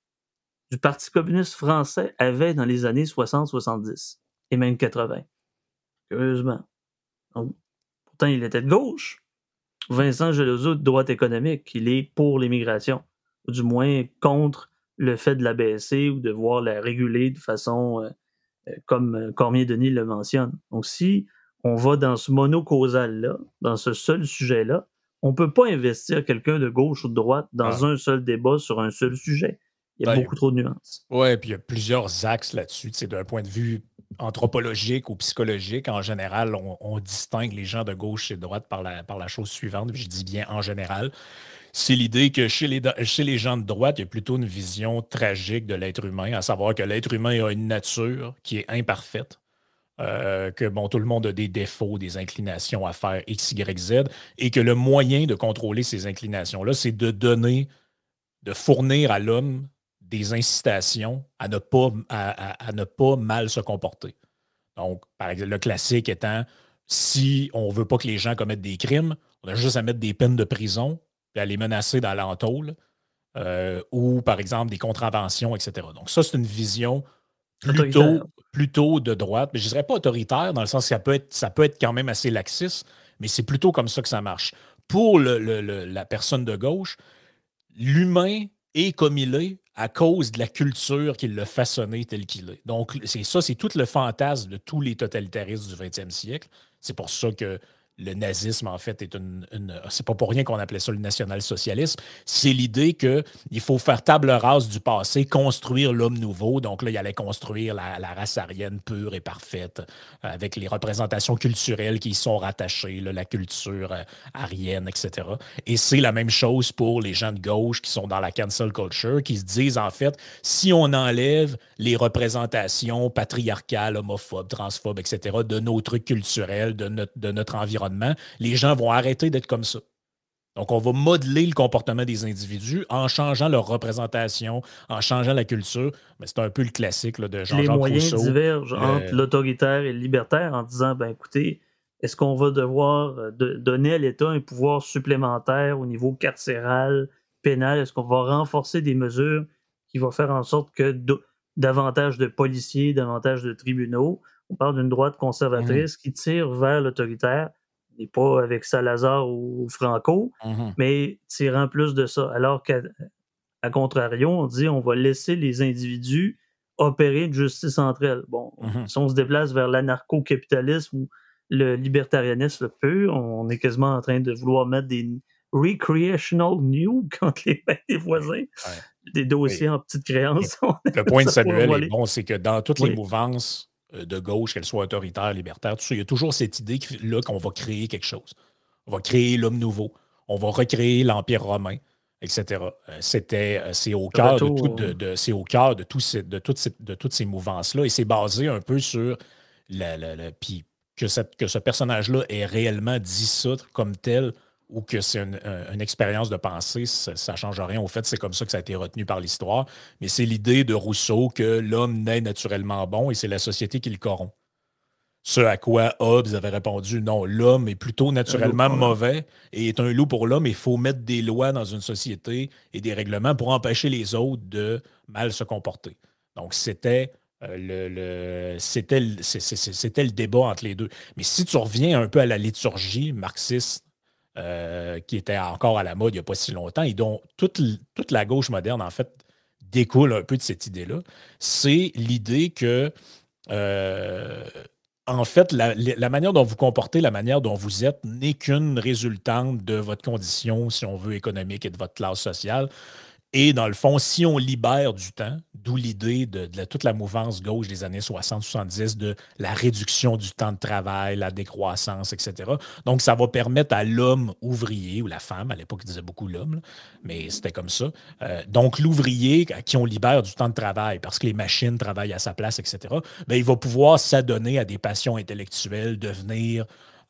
du Parti communiste français avait dans les années 60-70 et même 80. Curieusement. pourtant, il était de gauche. Vincent Gelozo de droite économique, il est pour l'immigration, ou du moins contre le fait de la baisser ou de voir la réguler de façon euh, comme euh, Cormier-Denis le mentionne. Donc, si on va dans ce monocausal-là, dans ce seul sujet-là, on ne peut pas investir quelqu'un de gauche ou de droite dans ah. un seul débat sur un seul sujet. Il y a ben, beaucoup trop de nuances. Oui, puis il y a plusieurs axes là-dessus. D'un point de vue anthropologique ou psychologique, en général, on, distingue les gens de gauche et de droite par la, par la chose suivante. Je dis bien en général. C'est l'idée que chez les, gens de droite, il y a plutôt une vision tragique de l'être humain, à savoir que l'être humain a une nature qui est imparfaite, euh, que tout le monde a des défauts, des inclinations à faire X, Y, Z, et que le moyen de contrôler ces inclinations-là, c'est de donner, de fournir à l'homme des incitations à ne, pas, à, ne pas mal se comporter. Donc, par exemple, le classique étant, si on ne veut pas que les gens commettent des crimes, on a juste à mettre des peines de prison, à les menacer dans l'entôle, euh, ou par exemple des contraventions, etc. Donc, ça, c'est une vision plutôt, plutôt de droite, mais je ne dirais pas autoritaire, dans le sens que ça peut être, ça peut être quand même assez laxiste, mais c'est plutôt comme ça que ça marche. Pour la personne de gauche, l'humain est comme il est à cause de la culture qui l'a façonné tel qu'il est. Donc, c'est ça, c'est tout le fantasme de tous les totalitaristes du 20e siècle. C'est pour ça que le nazisme, en fait, est une. c'est pas pour rien qu'on appelait ça le national-socialisme. C'est l'idée qu'il faut faire table rase du passé, construire l'homme nouveau. Donc là, il allait construire la, race aryenne pure et parfaite, euh, avec les représentations culturelles qui y sont rattachées, la culture euh, aryenne, etc. Et c'est la même chose pour les gens de gauche qui sont dans la cancel culture, qui se disent, en fait, si on enlève les représentations patriarcales, homophobes, transphobes, etc., de nos trucs culturels, de notre environnement, les gens vont arrêter d'être comme ça. Donc, on va modeler le comportement des individus en changeant leur représentation, en changeant la culture. Mais c'est un peu le classique de Jean-Jacques Les moyens divergent euh, entre l'autoritaire et le libertaire en disant, ben écoutez, est-ce qu'on va devoir euh, donner à l'État un pouvoir supplémentaire au niveau carcéral, pénal? Est-ce qu'on va renforcer des mesures qui vont faire en sorte que davantage de policiers, davantage de tribunaux, on parle d'une droite conservatrice mmh. qui tire vers l'autoritaire n'est pas avec Salazar ou Franco, mmh mais tirant plus de ça. Alors qu'à contrario, on dit on va laisser les individus opérer de justice entre elles. Bon, mmh si on se déplace vers l'anarcho-capitalisme ou le libertarianisme pur, on est quasiment en train de vouloir mettre des recreational new <laughs> contre les des voisins. Des dossiers en petite créance. <laughs> Le point de Samuel est bon, c'est que dans toutes les mouvances de gauche, qu'elle soit autoritaire, libertaire, tout ça, il y a toujours cette idée-là qu'on va créer quelque chose. On va créer l'homme nouveau. On va recréer l'Empire romain, etc. Euh, c'était, euh, c'est au cœur de, tout, de, c'est au cœur de, tout de, toutes ces, de toutes ces mouvances-là et c'est basé un peu sur le, puis que, cette, que ce personnage-là ait réellement dit ça comme tel ou que c'est une, expérience de pensée, ça ne change rien au fait, c'est comme ça que ça a été retenu par l'histoire. Mais c'est l'idée de Rousseau que l'homme naît naturellement bon et c'est la société qui le corrompt. Ce à quoi Hobbes avait répondu non, l'homme est plutôt naturellement mauvais et est un loup pour l'homme. Il faut mettre des lois dans une société et des règlements pour empêcher les autres de mal se comporter. Donc, c'était euh, le, c'était, le débat entre les deux. Mais si tu reviens un peu à la liturgie marxiste, euh, qui était encore à la mode il n'y a pas si longtemps, et dont toute, toute la gauche moderne, en fait, découle un peu de cette idée-là, c'est l'idée que euh, en fait, la, manière dont vous comportez, la manière dont vous êtes, n'est qu'une résultante de votre condition, si on veut, économique et de votre classe sociale. Et dans le fond, si on libère du temps, d'où l'idée de, toute la mouvance gauche des années 60-70 de la réduction du temps de travail, la décroissance, etc. Donc, ça va permettre à l'homme ouvrier ou la femme, à l'époque, il disait beaucoup l'homme, mais c'était comme ça. Euh, donc, l'ouvrier à qui on libère du temps de travail parce que les machines travaillent à sa place, etc., bien, il va pouvoir s'adonner à des passions intellectuelles, devenir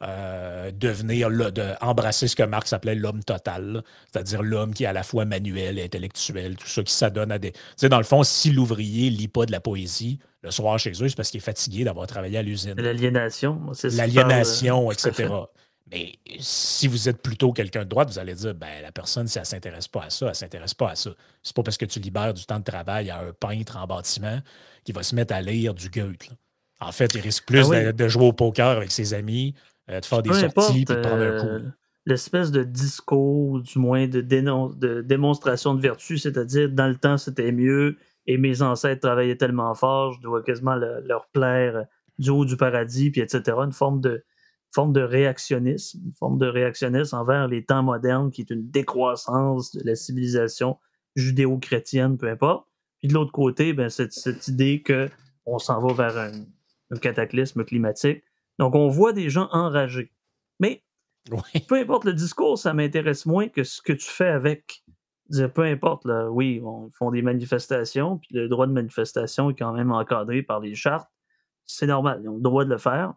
euh, devenir, de, embrasser ce que Marx appelait l'homme total, c'est-à-dire l'homme qui est à la fois manuel et intellectuel, tout ça qui s'adonne à des. Tu sais, dans le fond, si l'ouvrier lit pas de la poésie le soir chez eux, c'est parce qu'il est fatigué d'avoir travaillé à l'usine. L'aliénation, c'est L'aliénation, etc. <laughs> Mais si vous êtes plutôt quelqu'un de droite, vous allez dire, ben, la personne, si elle ne s'intéresse pas à ça, elle ne s'intéresse pas à ça. C'est pas parce que tu libères du temps de travail à un peintre en bâtiment qui va se mettre à lire du Goethe. En fait, il risque plus ah de, jouer au poker avec ses amis euh, de faire des sorties puis de prendre un coup. Euh, l'espèce de discours, du moins de, de démonstration de vertu, c'est-à-dire dans le temps c'était mieux et mes ancêtres travaillaient tellement fort, je dois quasiment leur plaire du haut du paradis, puis etc. Une forme de, forme de réactionnisme, une forme de réactionnisme envers les temps modernes qui est une décroissance de la civilisation judéo-chrétienne, peu importe. Puis de l'autre côté, ben, cette, cette idée qu'on s'en va vers un cataclysme climatique donc, on voit des gens enragés. Mais peu importe le discours, ça m'intéresse moins que ce que tu fais avec. Dire, peu importe, là, oui, ils font des manifestations, puis le droit de manifestation est quand même encadré par les chartes. C'est normal, ils ont le droit de le faire.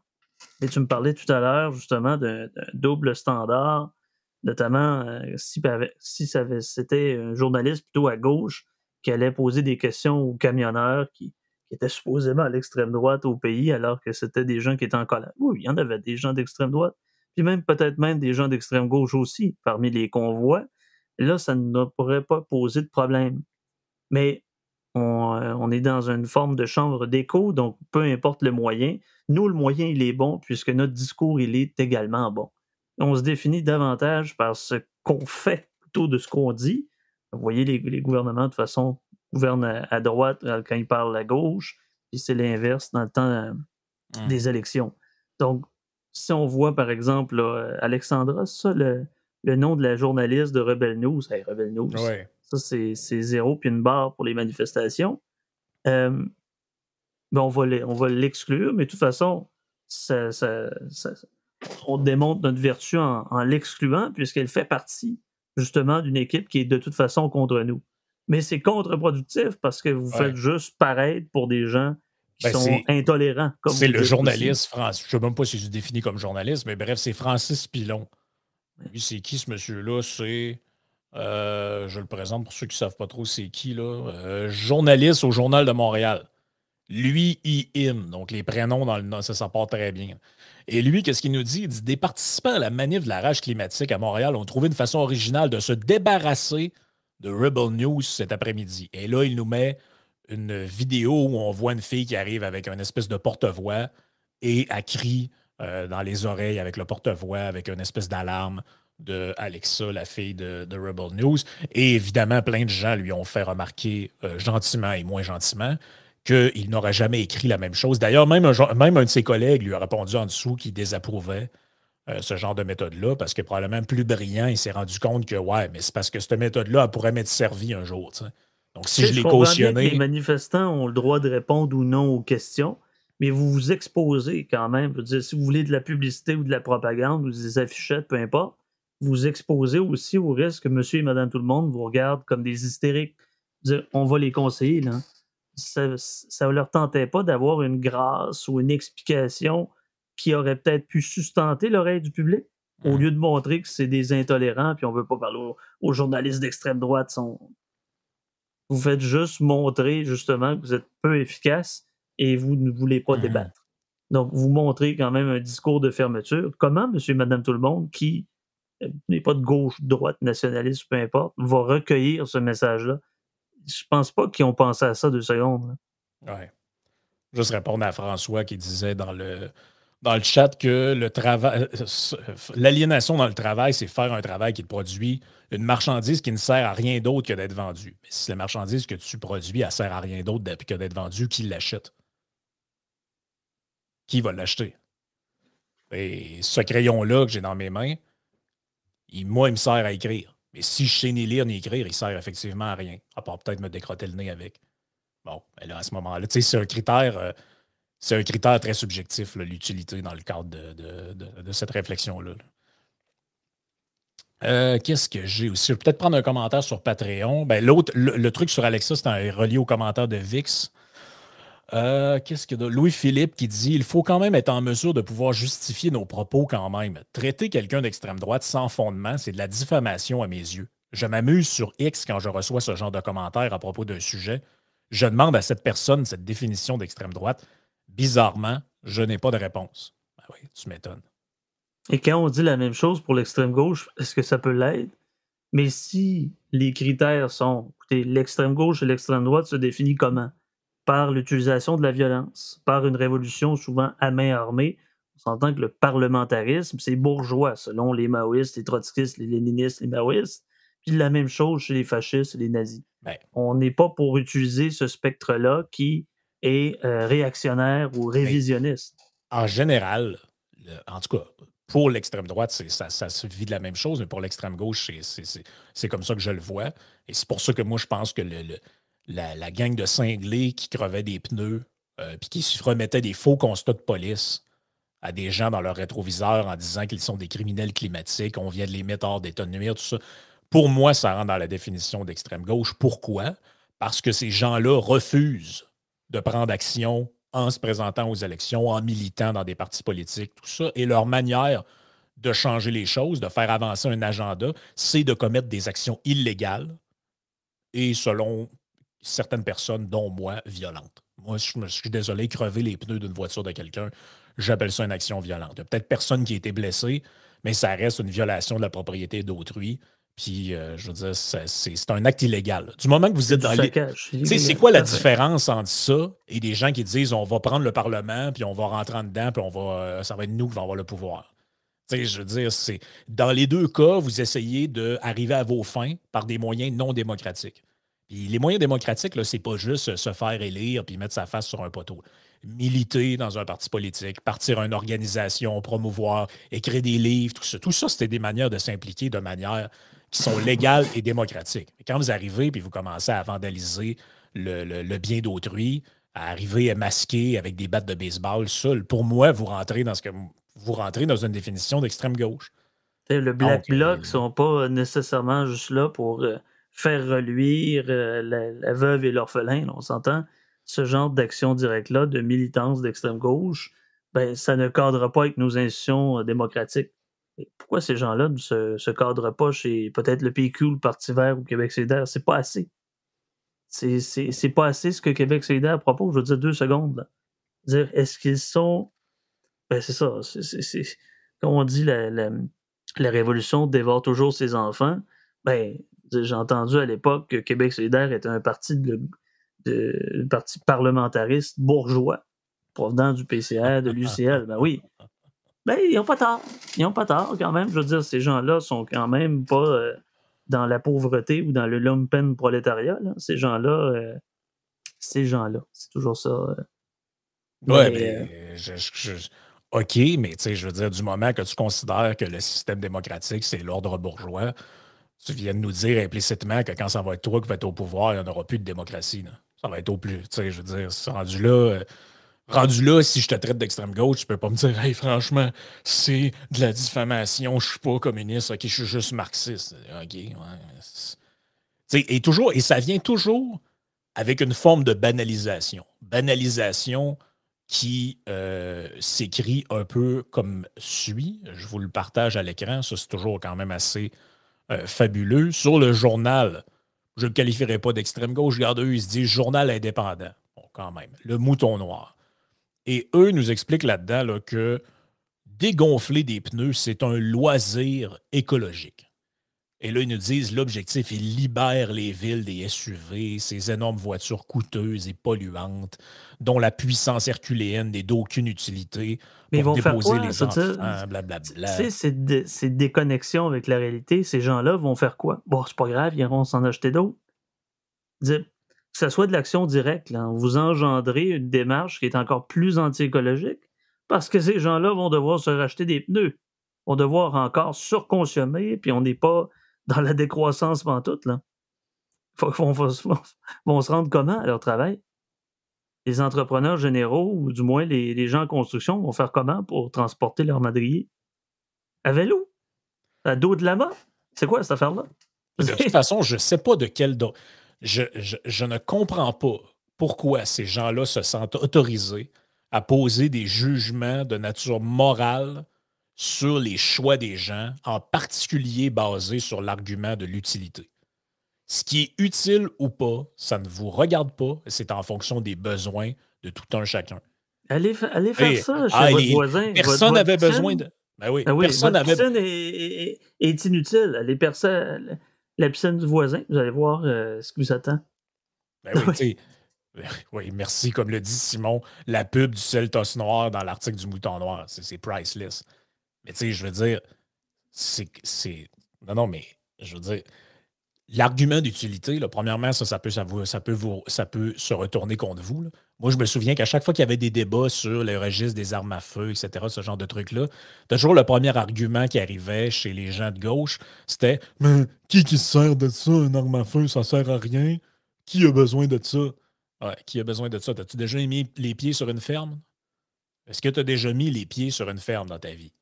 Et tu me parlais tout à l'heure, justement, d'un double standard, notamment euh, si, si c'était un journaliste plutôt à gauche qui allait poser des questions aux camionneurs qui, qui étaient supposément à l'extrême droite au pays, alors que c'était des gens qui étaient en colère. Oui, il y en avait des gens d'extrême droite, puis même peut-être même des gens d'extrême gauche aussi, parmi les convois. là, ça ne pourrait pas poser de problème. Mais on, euh, est dans une forme de chambre d'écho, donc peu importe le moyen, nous, le moyen, il est bon, puisque notre discours, il est également bon. On se définit davantage par ce qu'on fait plutôt de ce qu'on dit. Vous voyez, les gouvernements, de façon gouverne à, droite euh, quand il parle à gauche, puis c'est l'inverse dans le temps euh, mmh. des élections. Donc, si on voit par exemple Alexandra, ça, le, nom de la journaliste de Rebel News, Rebel News, ça c'est zéro puis une barre pour les manifestations. Euh, ben on va l'exclure, mais de toute façon, on démontre notre vertu en l'excluant puisqu'elle fait partie justement d'une équipe qui est de toute façon contre nous mais c'est contre-productif parce que vous faites juste paraître pour des gens qui ben, sont intolérants. C'est le journaliste français. Je ne sais même pas si je définis comme journaliste, mais bref, c'est Francis Pilon. Lui, c'est qui ce monsieur-là? C'est. Euh, je le présente pour ceux qui ne savent pas trop c'est qui, là. Euh, journaliste au Journal de Montréal. Lui, il im. Donc, les prénoms dans le nom, ça, ça part très bien. Et lui, qu'est-ce qu'il nous dit? Il dit Des participants à la manif de la rage climatique à Montréal ont trouvé une façon originale de se débarrasser de Rebel News cet après-midi. Et là, il nous met une vidéo où on voit une fille qui arrive avec une espèce de porte-voix et elle crie euh, dans les oreilles avec le porte-voix, avec une espèce d'alarme de Alexa, la fille de, Rebel News. Et évidemment, plein de gens lui ont fait remarquer euh, gentiment et moins gentiment qu'il n'aurait jamais écrit la même chose. D'ailleurs, même même un de ses collègues lui a répondu en dessous qu'il désapprouvait euh, ce genre de méthode-là, parce que probablement plus brillant, il s'est rendu compte que, ouais, mais c'est parce que cette méthode-là, pourrait m'être servie un jour. Donc, si je, l'ai cautionné. les manifestants ont le droit de répondre ou non aux questions, mais vous vous exposez quand même. Je veux dire, si vous voulez de la publicité ou de la propagande ou des affichettes, peu importe, vous exposez aussi au risque que monsieur et madame tout le monde vous regardent comme des hystériques. on va les conseiller, là. Ça ne leur tentait pas d'avoir une grâce ou une explication qui aurait peut-être pu sustenter l'oreille du public au lieu de montrer que c'est des intolérants puis on veut pas parler aux, aux journalistes d'extrême droite. Sont... Vous faites juste montrer justement que vous êtes peu efficace et vous ne voulez pas débattre. Donc, vous montrez quand même un discours de fermeture. Comment monsieur et madame tout le monde, qui euh, n'est pas de gauche, droite, nationaliste, peu importe, va recueillir ce message-là? Je pense pas qu'ils ont pensé à ça deux secondes. là. Ouais. Juste répondre à François qui disait dans le, dans le chat que le travail, l'aliénation dans le travail, c'est faire un travail qui produit une marchandise qui ne sert à rien d'autre que d'être vendue. Mais si la marchandise que tu produis, elle sert à rien d'autre que d'être vendue, qui l'achète? Qui va l'acheter? Et ce crayon-là que j'ai dans mes mains, il- moi, il me sert à écrire. Mais si je sais ni lire ni écrire, il sert effectivement à rien, à part peut-être me décrotter le nez avec. Bon, ben là, à ce moment-là, tu sais, c'est un critère, euh, c'est un critère très subjectif, l'utilité dans le cadre de, cette réflexion-là. là. Euh, Qu'est-ce que j'ai aussi? Je vais peut-être prendre un commentaire sur Patreon. Ben, l'autre, le, truc sur Alexa, c'est relié au commentaire de Vix. Euh, Qu'est-ce que Louis-Philippe qui dit Il faut quand même être en mesure de pouvoir justifier nos propos quand même. Traiter quelqu'un d'extrême droite sans fondement, c'est de la diffamation à mes yeux. Je m'amuse sur X quand je reçois ce genre de commentaires à propos d'un sujet. Je demande à cette personne cette définition d'extrême droite. Bizarrement, je n'ai pas de réponse. Ben oui, tu m'étonnes. Et quand on dit la même chose pour l'extrême gauche, est-ce que ça peut l'être? Mais si les critères sont, écoutez, l'extrême gauche et l'extrême droite se définit comment? Par l'utilisation de la violence, par une révolution souvent à main armée. On s'entend que le parlementarisme, c'est bourgeois, selon les maoïstes, les trotskistes, les léninistes, les maoïstes. Puis la même chose chez les fascistes et les nazis. Ben. On n'est pas pour utiliser ce spectre-là qui est euh, réactionnaire ou révisionniste. En général, en tout cas, pour l'extrême droite, ça, se vit de la même chose, mais pour l'extrême gauche, c'est- comme ça que je le vois. Et c'est pour ça que moi, je pense que la gang de cinglés qui crevaient des pneus, euh, puis qui se remettaient des faux constats de police à des gens dans leur rétroviseur en disant qu'ils sont des criminels climatiques, on vient de les mettre hors d'état de nuire, tout ça. Pour moi, ça rentre dans la définition d'extrême gauche. Pourquoi? Parce que ces gens-là refusent de prendre action en se présentant aux élections, en militant dans des partis politiques, tout ça. Et leur manière de changer les choses, de faire avancer un agenda, c'est de commettre des actions illégales et, selon certaines personnes, dont moi, violentes. Moi, je me suis désolé, crever les pneus d'une voiture de quelqu'un, j'appelle ça une action violente. Il y a peut-être personne qui a été blessé, mais ça reste une violation de la propriété d'autrui. Puis, euh, je veux dire, c'est un acte illégal. Du moment que vous êtes dans les, saccage. tu sais, c'est quoi la différence entre ça et des gens qui disent on va prendre le Parlement, puis on va rentrer en dedans, puis on va, euh, ça va être nous qui va avoir le pouvoir? Tu sais, je veux dire, c'est dans les deux cas, vous essayez d'arriver à vos fins par des moyens non démocratiques. Puis les moyens démocratiques, là, c'est pas juste se faire élire puis mettre sa face sur un poteau. Militer dans un parti politique, partir à une organisation, promouvoir, écrire des livres, tout ça. Tout ça, c'était des manières de s'impliquer de manière qui sont légales et démocratiques. Mais quand vous arrivez puis vous commencez à vandaliser le, le- le bien d'autrui, à arriver à masquer avec des battes de baseball, ça, pour moi, vous rentrez dans ce que vous rentrez dans une définition d'extrême gauche. Le Black euh, Bloc sont pas nécessairement juste là pour euh, faire reluire euh, la, la veuve et l'orphelin. On s'entend? Ce genre d'action directe-là, de militance d'extrême gauche, ben, ça ne cadre pas avec nos institutions démocratiques. Pourquoi ces gens-là ne se, se cadrent pas chez peut-être le PQ, le Parti vert ou Québec solidaire? C'est pas assez. C'est- pas assez ce que Québec solidaire propose. Je veux dire deux secondes. Dire, est-ce qu'ils sont. Ben, c'est ça. c'est- Comme on dit, la, la- la révolution dévore toujours ses enfants. Ben, j'ai entendu à l'époque que Québec solidaire était un parti de, de- parti parlementariste bourgeois, provenant du PCA, de l'UCL. Ben oui. Ben, ils n'ont pas tort. Ils n'ont pas tort quand même. Je veux dire, ces gens-là sont quand même pas euh, dans la pauvreté ou dans le lumpen prolétariat. là. Ces gens-là, euh, ces gens-là, c'est toujours ça. euh. Ouais, Mais, mais euh, je- je- je- OK, mais tu sais, je veux dire, du moment que tu considères que le système démocratique, c'est l'ordre bourgeois, tu viens de nous dire implicitement que quand ça va être toi qui va être au pouvoir, il n'y en aura plus de démocratie. là. Ça va être au plus. Tu sais, je veux dire, c'est rendu là. Euh, Rendu là, si je te traite d'extrême gauche, tu peux pas me dire, hey, franchement, c'est de la diffamation, je suis pas communiste, ok, je suis juste marxiste. Ok, et toujours, et ça vient toujours avec une forme de banalisation. Banalisation qui s'écrit un peu comme suit. Je vous le partage à l'écran. Ça, c'est toujours quand même assez fabuleux. Sur le journal, je ne le qualifierais pas d'extrême gauche. Regarde, eux, ils se disent journal indépendant. Bon, quand même. Le mouton noir. Et eux nous expliquent là-dedans que dégonfler des pneus, c'est un loisir écologique. Et là, ils nous disent l'objectif, il libère les villes des SUV, ces énormes voitures coûteuses et polluantes, dont la puissance herculéenne n'est d'aucune utilité Mais pour déposer les enfants, blablabla. Ces, déconnexions avec la réalité, ces gens-là vont faire quoi? Bon, c'est pas grave, ils iront s'en acheter d'autres. Que ce soit de l'action directe, vous engendrez une démarche qui est encore plus anti-écologique parce que ces gens-là vont devoir se racheter des pneus, vont devoir encore surconsommer, puis on n'est pas dans la décroissance pantoute, là. Vont, vont, se rendre comment à leur travail? Les entrepreneurs généraux, ou du moins les, gens en construction, vont faire comment pour transporter leur madrier? À vélo? À dos de lama? C'est quoi cette affaire-là? De toute façon, je ne sais pas de quel. Je, je, ne comprends pas pourquoi ces gens-là se sentent autorisés à poser des jugements de nature morale sur les choix des gens, en particulier basés sur l'argument de l'utilité. Ce qui est utile ou pas, ça ne vous regarde pas, c'est en fonction des besoins de tout un chacun. Allez, allez faire ça chez ah, votre voisin. Personne n'avait besoin de. Ben oui, ben oui personne votre piscine est, est, inutile. Allez percer la piscine du voisin, vous allez voir euh, ce qui vous attend. Ben oui, <laughs> oui, merci. Comme le dit Simon, la pub du Celtos noir dans l'article du Mouton noir, c'est priceless. Mais tu sais, je veux dire, c'est. Non, non, mais je veux dire, l'argument d'utilité, premièrement, ça, peut, ça, ça, peut ça peut se retourner contre vous. Moi, je me souviens qu'à chaque fois qu'il y avait des débats sur le registre des armes à feu, etc., ce genre de trucs-là, toujours le premier argument qui arrivait chez les gens de gauche, c'était Mais qui qui se sert de ça, une arme à feu, ça sert à rien? Qui a besoin de ça? Qui a besoin de ça? As-tu déjà mis les pieds sur une ferme? Est-ce que tu as déjà mis les pieds sur une ferme dans ta vie?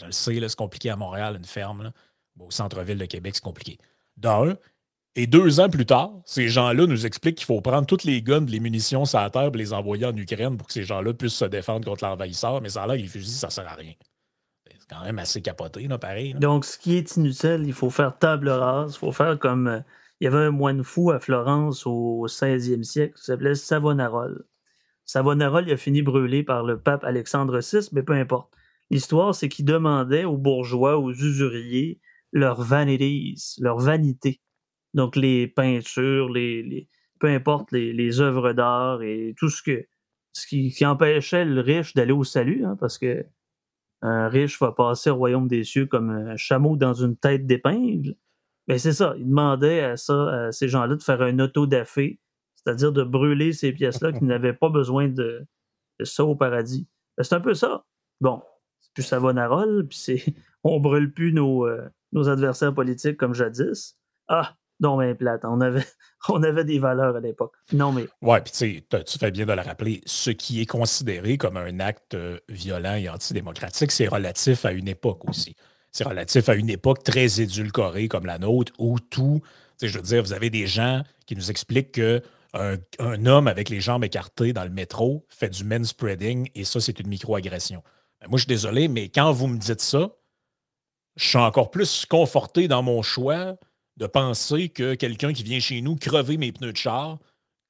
Je le sais, c'est compliqué à Montréal, une ferme. au centre-ville de Québec, c'est compliqué. D'un, et deux ans plus tard, ces gens-là nous expliquent qu'il faut prendre toutes les guns, les munitions sur la terre et les envoyer en Ukraine pour que ces gens-là puissent se défendre contre l'envahisseur. Mais ça que les fusils, ça sert à rien. C'est quand même assez capoté, là, pareil. Donc, ce qui est inutile, il faut faire table rase. Il faut faire comme. Euh, il y avait un moine fou à Florence au 16e siècle qui s'appelait Savonarole. Savonarole il a fini brûlé par le pape Alexandre VI, mais peu importe. L'histoire, c'est qu'il demandait aux bourgeois, aux usuriers, leur vanities, leur vanité. Donc les peintures, les, peu importe les, œuvres d'art et tout ce que ce qui, empêchait le riche d'aller au salut, hein, parce que un riche va passer au royaume des cieux comme un chameau dans une tête d'épingle. Mais ben, c'est ça, il demandait à, ça, à ces gens-là de faire un auto-dafé, c'est-à-dire de brûler ces pièces-là qui n'avaient pas besoin de, de ça au paradis. Ben, c'est un peu ça. Bon, c'est plus Savonarole, puis c'est <laughs> on brûle plus nos, euh, nos adversaires politiques comme jadis. Ah, non, mais plate. On avait, <laughs> on avait des valeurs à l'époque. Non, mais. Ouais, puis tu sais, tu fais bien de le rappeler. Ce qui est considéré comme un acte euh, violent et antidémocratique, c'est relatif à une époque aussi. C'est relatif à une époque très édulcorée comme la nôtre où tout. Je veux dire, vous avez des gens qui nous expliquent que un, homme avec les jambes écartées dans le métro fait du men spreading et ça, c'est une microagression. Ben, moi, je suis désolé, mais quand vous me dites ça, je suis encore plus conforté dans mon choix de penser que quelqu'un qui vient chez nous crever mes pneus de char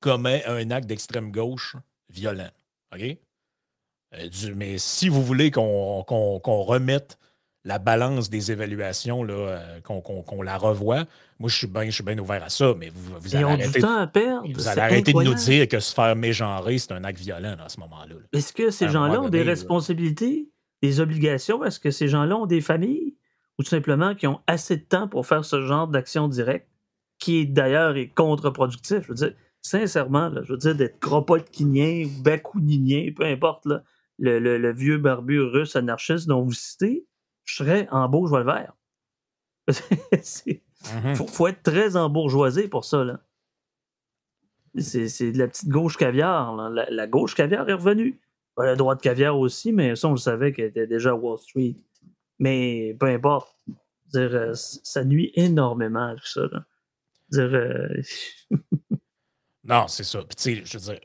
commet un acte d'extrême gauche violent. OK? Euh, mais si vous voulez qu'on remette la balance des évaluations, euh, qu'on la revoie. Moi, je suis bien bien ouvert à ça, mais vous, vous allez, arrêter, vous allez arrêter de nous dire que se faire mégenrer, c'est un acte violent à ce moment-là. Est-ce que ces gens-là ont des responsabilités, des obligations? Est-ce que ces gens-là ont des familles? Ou tout simplement qui ont assez de temps pour faire ce genre d'action directe, qui d'ailleurs est contre-productif? Je veux dire, sincèrement, je veux dire, d'être kropotkinien ou bakouninien, peu importe, le, le, vieux barbu russe anarchiste dont vous citez, je serais en bourgeois Il mhm. faut, être très embourgeoisé pour ça. Là. C'est, de la petite gauche caviar. La, gauche caviar est revenue. La droite caviar aussi, mais ça, on le savait qu'elle était déjà à Wall Street. Mais peu importe. Dire, euh, ça nuit énormément tout ça. Dire, euh, <laughs> non, c'est ça. Puis, je veux dire,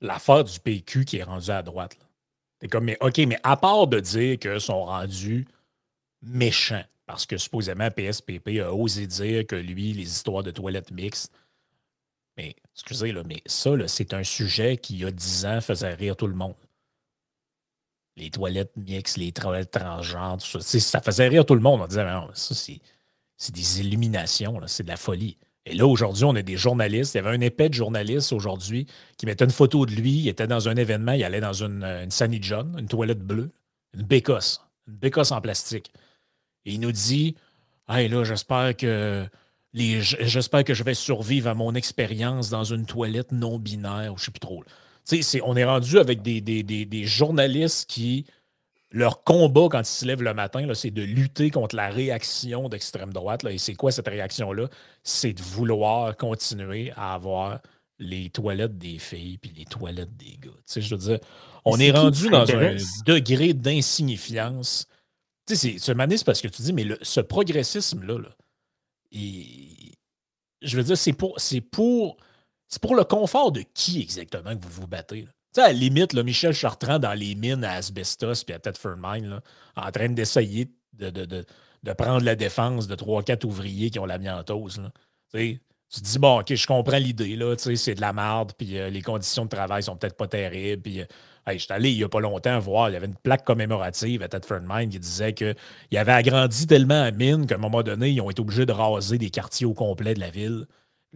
l'affaire du PQ qui est rendue à droite. C'est comme, mais OK, mais à part de dire qu'ils sont rendus méchants, parce que supposément PSPP a osé dire que lui, les histoires de toilettes mixtes, mais excusez, là, mais ça, c'est un sujet qui, il y a 10 ans, faisait rire tout le monde. Les toilettes mixtes, les toilettes transgenres, tout ça. Ça faisait rire tout le monde. On disait, non, ça, c'est des illuminations, c'est de la folie. Et là, aujourd'hui, on a des journalistes. Il y avait un épais de journalistes aujourd'hui qui mettait une photo de lui. Il était dans un événement. Il allait dans une, une John, une toilette bleue, une bécosse, une bécosse en plastique. Et il nous dit Hey, là, j'espère que. J'espère que je vais survivre à mon expérience dans une toilette non binaire, ou je sais plus trop. On est rendu avec des, des journalistes qui leur combat quand ils se lèvent le matin, c'est de lutter contre la réaction d'extrême droite. Là. Et c'est quoi cette réaction-là? C'est de vouloir continuer à avoir les toilettes des filles puis les toilettes des gars. je veux dire, on est, rendu dans un degré d'insignifiance. Tu sais, ce manisme parce que tu dis, mais ce progressisme-là, je veux dire, c'est pour, c'est pour, c'est pour le confort de qui exactement que vous vous battez? Tu sais, à la limite, là, Michel Chartrand dans les mines à Asbestos puis à Thetford Mine, en train d'essayer de, de, prendre la défense de trois, quatre ouvriers qui ont l'amiantose. Tu te dis, bon, OK, je comprends l'idée, là, c'est de la merde, puis euh, les conditions de travail sont peut-être pas terribles. Puis, euh, je suis allé il n'y a pas longtemps voir, il y avait une plaque commémorative à Thetford Mine qui disait qu'il avait agrandi tellement la mine qu'à un moment donné, ils ont été obligés de raser des quartiers au complet de la ville.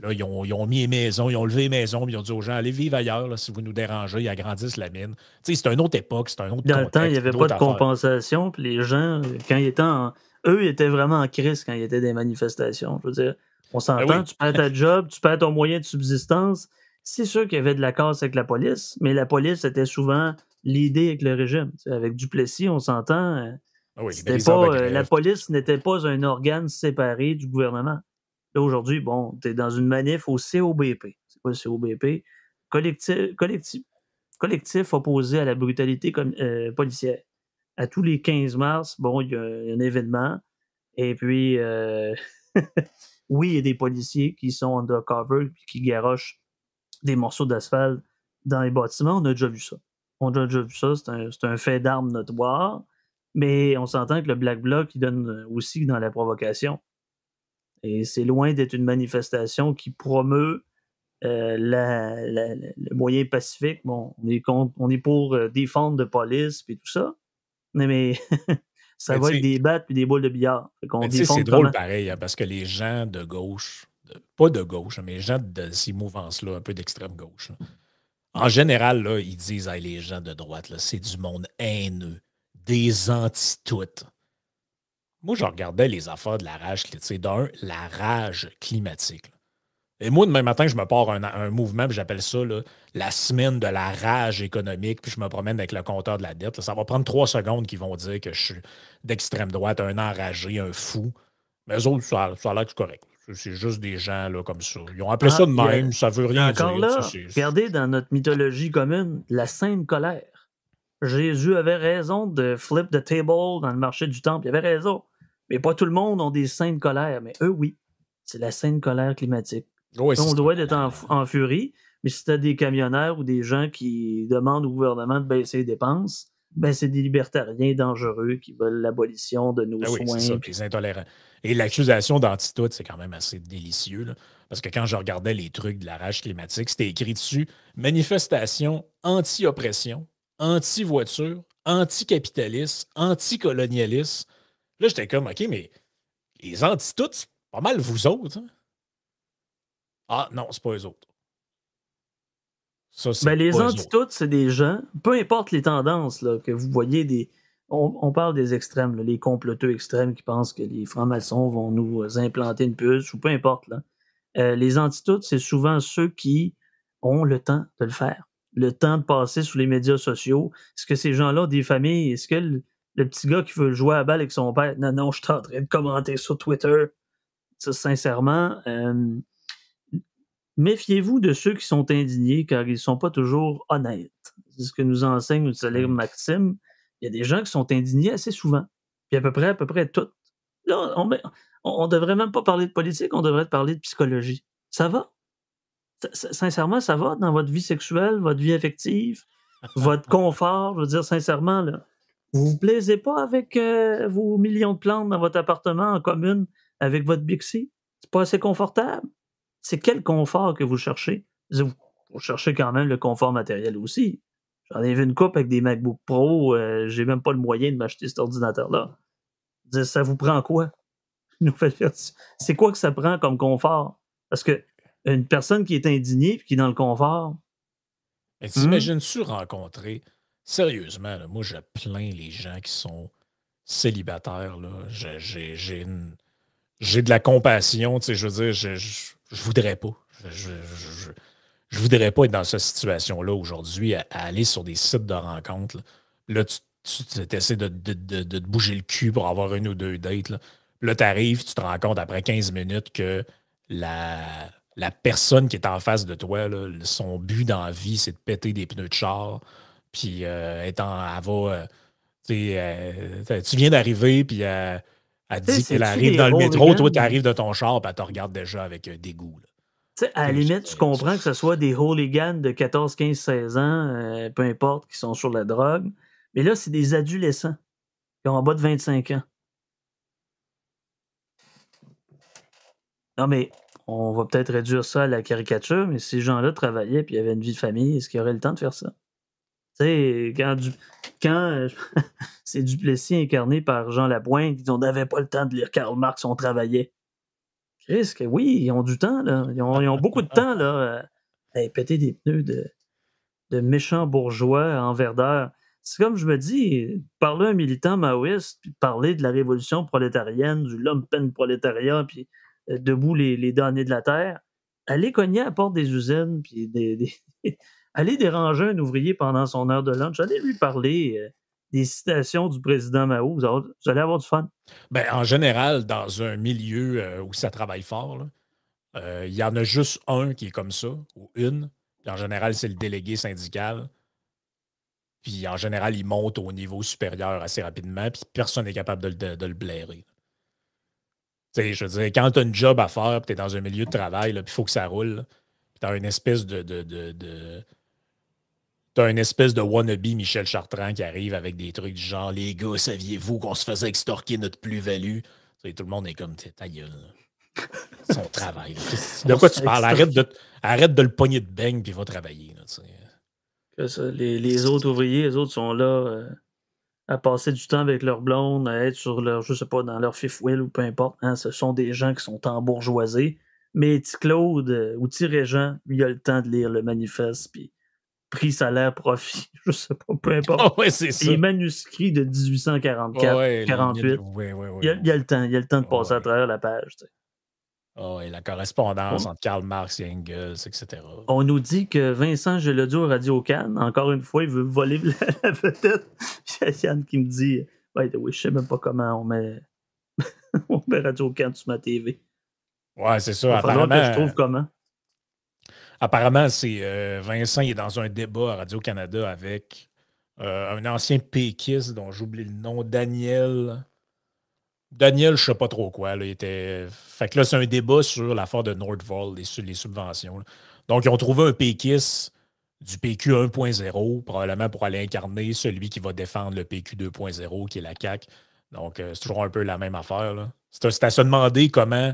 Là, ils ont, mis les maisons, ils ont levé les maisons, puis ils ont dit aux gens allez vivre ailleurs si vous nous dérangez, ils agrandissent la mine. Tu sais, c'est une autre époque, c'est un autre Dans le temps, il n'y avait pas de compensation, puis les gens, quand ils étaient en. Eux, ils étaient vraiment en crise quand il y était des manifestations. Je veux dire, on s'entend, ben tu perds ta job, tu perds ton moyen de subsistance. C'est sûr qu'il y avait de la casse avec la police, mais la police était souvent l'idée avec le régime. avec Duplessis, on s'entend. Euh, ah pas, euh, la police n'était pas un organe séparé du gouvernement. Là, aujourd'hui, bon, tu es dans une manif au COBP. C'est quoi le COBP? Collectif, collectif, opposé à la brutalité euh, policière. À tous les 15 mars, bon, il y a un événement. Et puis, euh, <laughs> oui, il y a des policiers qui sont undercover et qui garochent des morceaux d'asphalte dans les bâtiments. On a déjà vu ça. On a déjà vu ça. C'est un, un, fait d'armes notoire. Mais on s'entend que le Black Bloc, il donne aussi dans la provocation. Et c'est loin d'être une manifestation qui promeut euh, le moyen pacifique. Bon, on est, on est pour euh, défendre de police et tout ça. Mais, <laughs> ça va être des battes et des boules de billard. C'est drôle pareil, hein, parce que les gens de gauche, pas de gauche, mais les gens de ces mouvances-là, un peu d'extrême gauche, en général, là, ils disent les gens de droite, c'est du monde haineux, des anti-toutes. Moi, je regardais les affaires de la rage, d'un, la rage climatique. Et moi, demain matin, je me pars un, un mouvement, j'appelle ça la semaine de la rage économique, puis je me promène avec le compteur de la dette. Ça va prendre trois secondes qu'ils vont dire que je suis d'extrême droite, un enragé, un fou. Mais eux autres, ça, ça a l'air correct. C'est juste des gens là, comme ça. Ils ont appelé ah, ça de même, ça veut rien encore dire. Là, regardez dans notre mythologie commune, la sainte colère. Jésus avait raison de flip the table dans le marché du temple. Il avait raison. Mais pas tout le monde a des scènes de colère, mais eux, oui. C'est la scène colère climatique. on doit être en, furie, mais si tu des camionneurs ou des gens qui demandent au gouvernement de baisser les dépenses, ben c'est des libertariens dangereux qui veulent l'abolition de nos ah soins. Ça, les intolérants. Et l'accusation d'antitude, c'est quand même assez délicieux. parce que quand je regardais les trucs de la rage climatique, c'était écrit dessus manifestation anti-oppression, anti-voiture, anti-capitaliste, anti-colonialiste. Là, j'étais comme, OK, mais les anti c'est pas mal vous autres. Hein? Ah non, c'est pas eux autres. Ça, ben, les anti c'est des gens, peu importe les tendances là, que vous voyez, des, on, parle des extrêmes, les comploteux extrêmes qui pensent que les francs-maçons vont nous implanter une puce, ou peu importe. Là. Euh, les anti c'est souvent ceux qui ont le temps de le faire, le temps de passer sur les médias sociaux. Est-ce que ces gens-là ont des familles? Est-ce que le petit gars qui veut jouer à la balle avec son père. Non, non, je suis en train de commenter sur Twitter. Ça, sincèrement, euh, méfiez-vous de ceux qui sont indignés car ils ne sont pas toujours honnêtes. C'est ce que nous enseigne notre célèbre. Maxime. Il y a des gens qui sont indignés assez souvent. Puis à peu près, à peu près tout. Là, on, ne devrait même pas parler de politique, on devrait parler de psychologie. Ça va? sincèrement, ça va dans votre vie sexuelle, votre vie affective, <laughs> votre confort? Je veux dire, sincèrement, là, vous vous plaisez pas avec euh, vos millions de plantes dans votre appartement en commune avec votre Bixi? C'est pas assez confortable? C'est quel confort que vous cherchez? Vous, cherchez quand même le confort matériel aussi. J'en ai vu une coupe avec des MacBook Pro, euh, j'ai même pas le moyen de m'acheter cet ordinateur-là. Ça vous prend quoi? <laughs> C'est quoi que ça prend comme confort? Parce que une personne qui est indignée et qui est dans le confort. T'imagines-tu rencontrer, sérieusement, moi je plains les gens qui sont célibataires. J'ai de la compassion, je veux dire, je, je, voudrais pas. Je, voudrais pas être dans cette situation-là aujourd'hui, à, aller sur des sites de rencontres. Là, tu, essaies de, te bouger le cul pour avoir une ou deux dates. Là, tu arrives, tu te rends compte après 15 minutes que la, personne qui est en face de toi, son but dans la vie, c'est de péter des pneus de char. Puis, euh, étant, elle va. Euh, euh, tu viens d'arriver, puis elle, dit qu'elle arrive dans le métro, toi, tu arrives de ton char, puis elle te regarde déjà avec dégoût. sais, à la limite, tu comprends que ce soit des hooligans de 14, 15, 16 ans, peu importe, qui sont sur la drogue. Mais là, c'est des adolescents qui ont en bas de 25 ans. Non, mais on va peut-être réduire ça à la caricature, mais ces gens-là travaillaient et avaient une vie de famille, est-ce qu'ils auraient le temps de faire ça? Tu sais, quand, du, quand euh, <laughs> c'est Duplessis incarné par Jean Lapointe, ils n'avaient pas le temps de lire Karl Marx, on travaillait. Chris, oui, ils ont du temps, là. Ils ont, beaucoup de temps, là, à, péter des pneus de, de méchants bourgeois en verdeur. C'est comme je me dis, parler à un militant maoïste, puis parler de la révolution prolétarienne, du lumpen prolétariat, puis euh, debout les, les damnés de la terre, aller cogner à la porte des usines, puis des, aller déranger un ouvrier pendant son heure de lunch, aller lui parler euh, des citations du président Mao, vous, allez avoir du fun. Ben, en général, dans un milieu euh, où ça travaille fort, il y en a juste un qui est comme ça, ou une. en général, c'est le délégué syndical. Puis en général, il monte au niveau supérieur assez rapidement, puis personne n'est capable de, le blairer je veux dire, quand tu as une job à faire, tu es dans un milieu de travail, il faut que ça roule. Tu as une espèce de, T'as une espèce de wannabe Michel Chartrand qui arrive avec des trucs du genre Les gars, saviez-vous qu'on se faisait extorquer notre plus-value? Tout le monde est comme ta gueule. Son <laughs> travail. De quoi tu parles? Arrête de, arrête de le pogner de beigne puis va travailler. les, les, autres ouvriers, les autres sont là. Euh, à passer du temps avec leur blonde, à être sur leur, je sais pas, dans leur fifth wheel ou peu importe. Hein, ce sont des gens qui sont embourgeoisés. Mais T. Claude euh, ou T. Régent, lui, il a le temps de lire le manifeste, puis prix, salaire, profit, <laughs> je sais pas, peu <laughs> importe. Oh ouais, c'est ça. Les manuscrits de 1844, 48. il, a, il, a, le temps, il a le temps de passer à travers la page. Tu sais. Oh, et la correspondance entre Karl Marx et Engels, etc. On nous dit que Vincent Geledio Radio Cannes, encore une fois, il veut voler <laughs> la, vedette. Il y a Yann qui me dit Ouais, oui, je sais même pas comment on met, on met Radio Cannes sur ma TV. Ouais, c'est ça. Apparemment, je trouve comment. Apparemment, c'est euh, Vincent il est dans un débat à Radio-Canada avec euh, un ancien péquiste dont j'oublie le nom, Daniel. Daniel, je sais pas trop quoi. Était... Fait que là, c'est un débat sur l'affaire de Nordvolt et sur les subventions. Donc, ils ont trouvé un péquiste du PQ 1.0, probablement pour aller incarner celui qui va défendre le PQ 2.0, qui est la CAQ. Donc, euh, c'est toujours un peu la même affaire. C'est à se demander comment.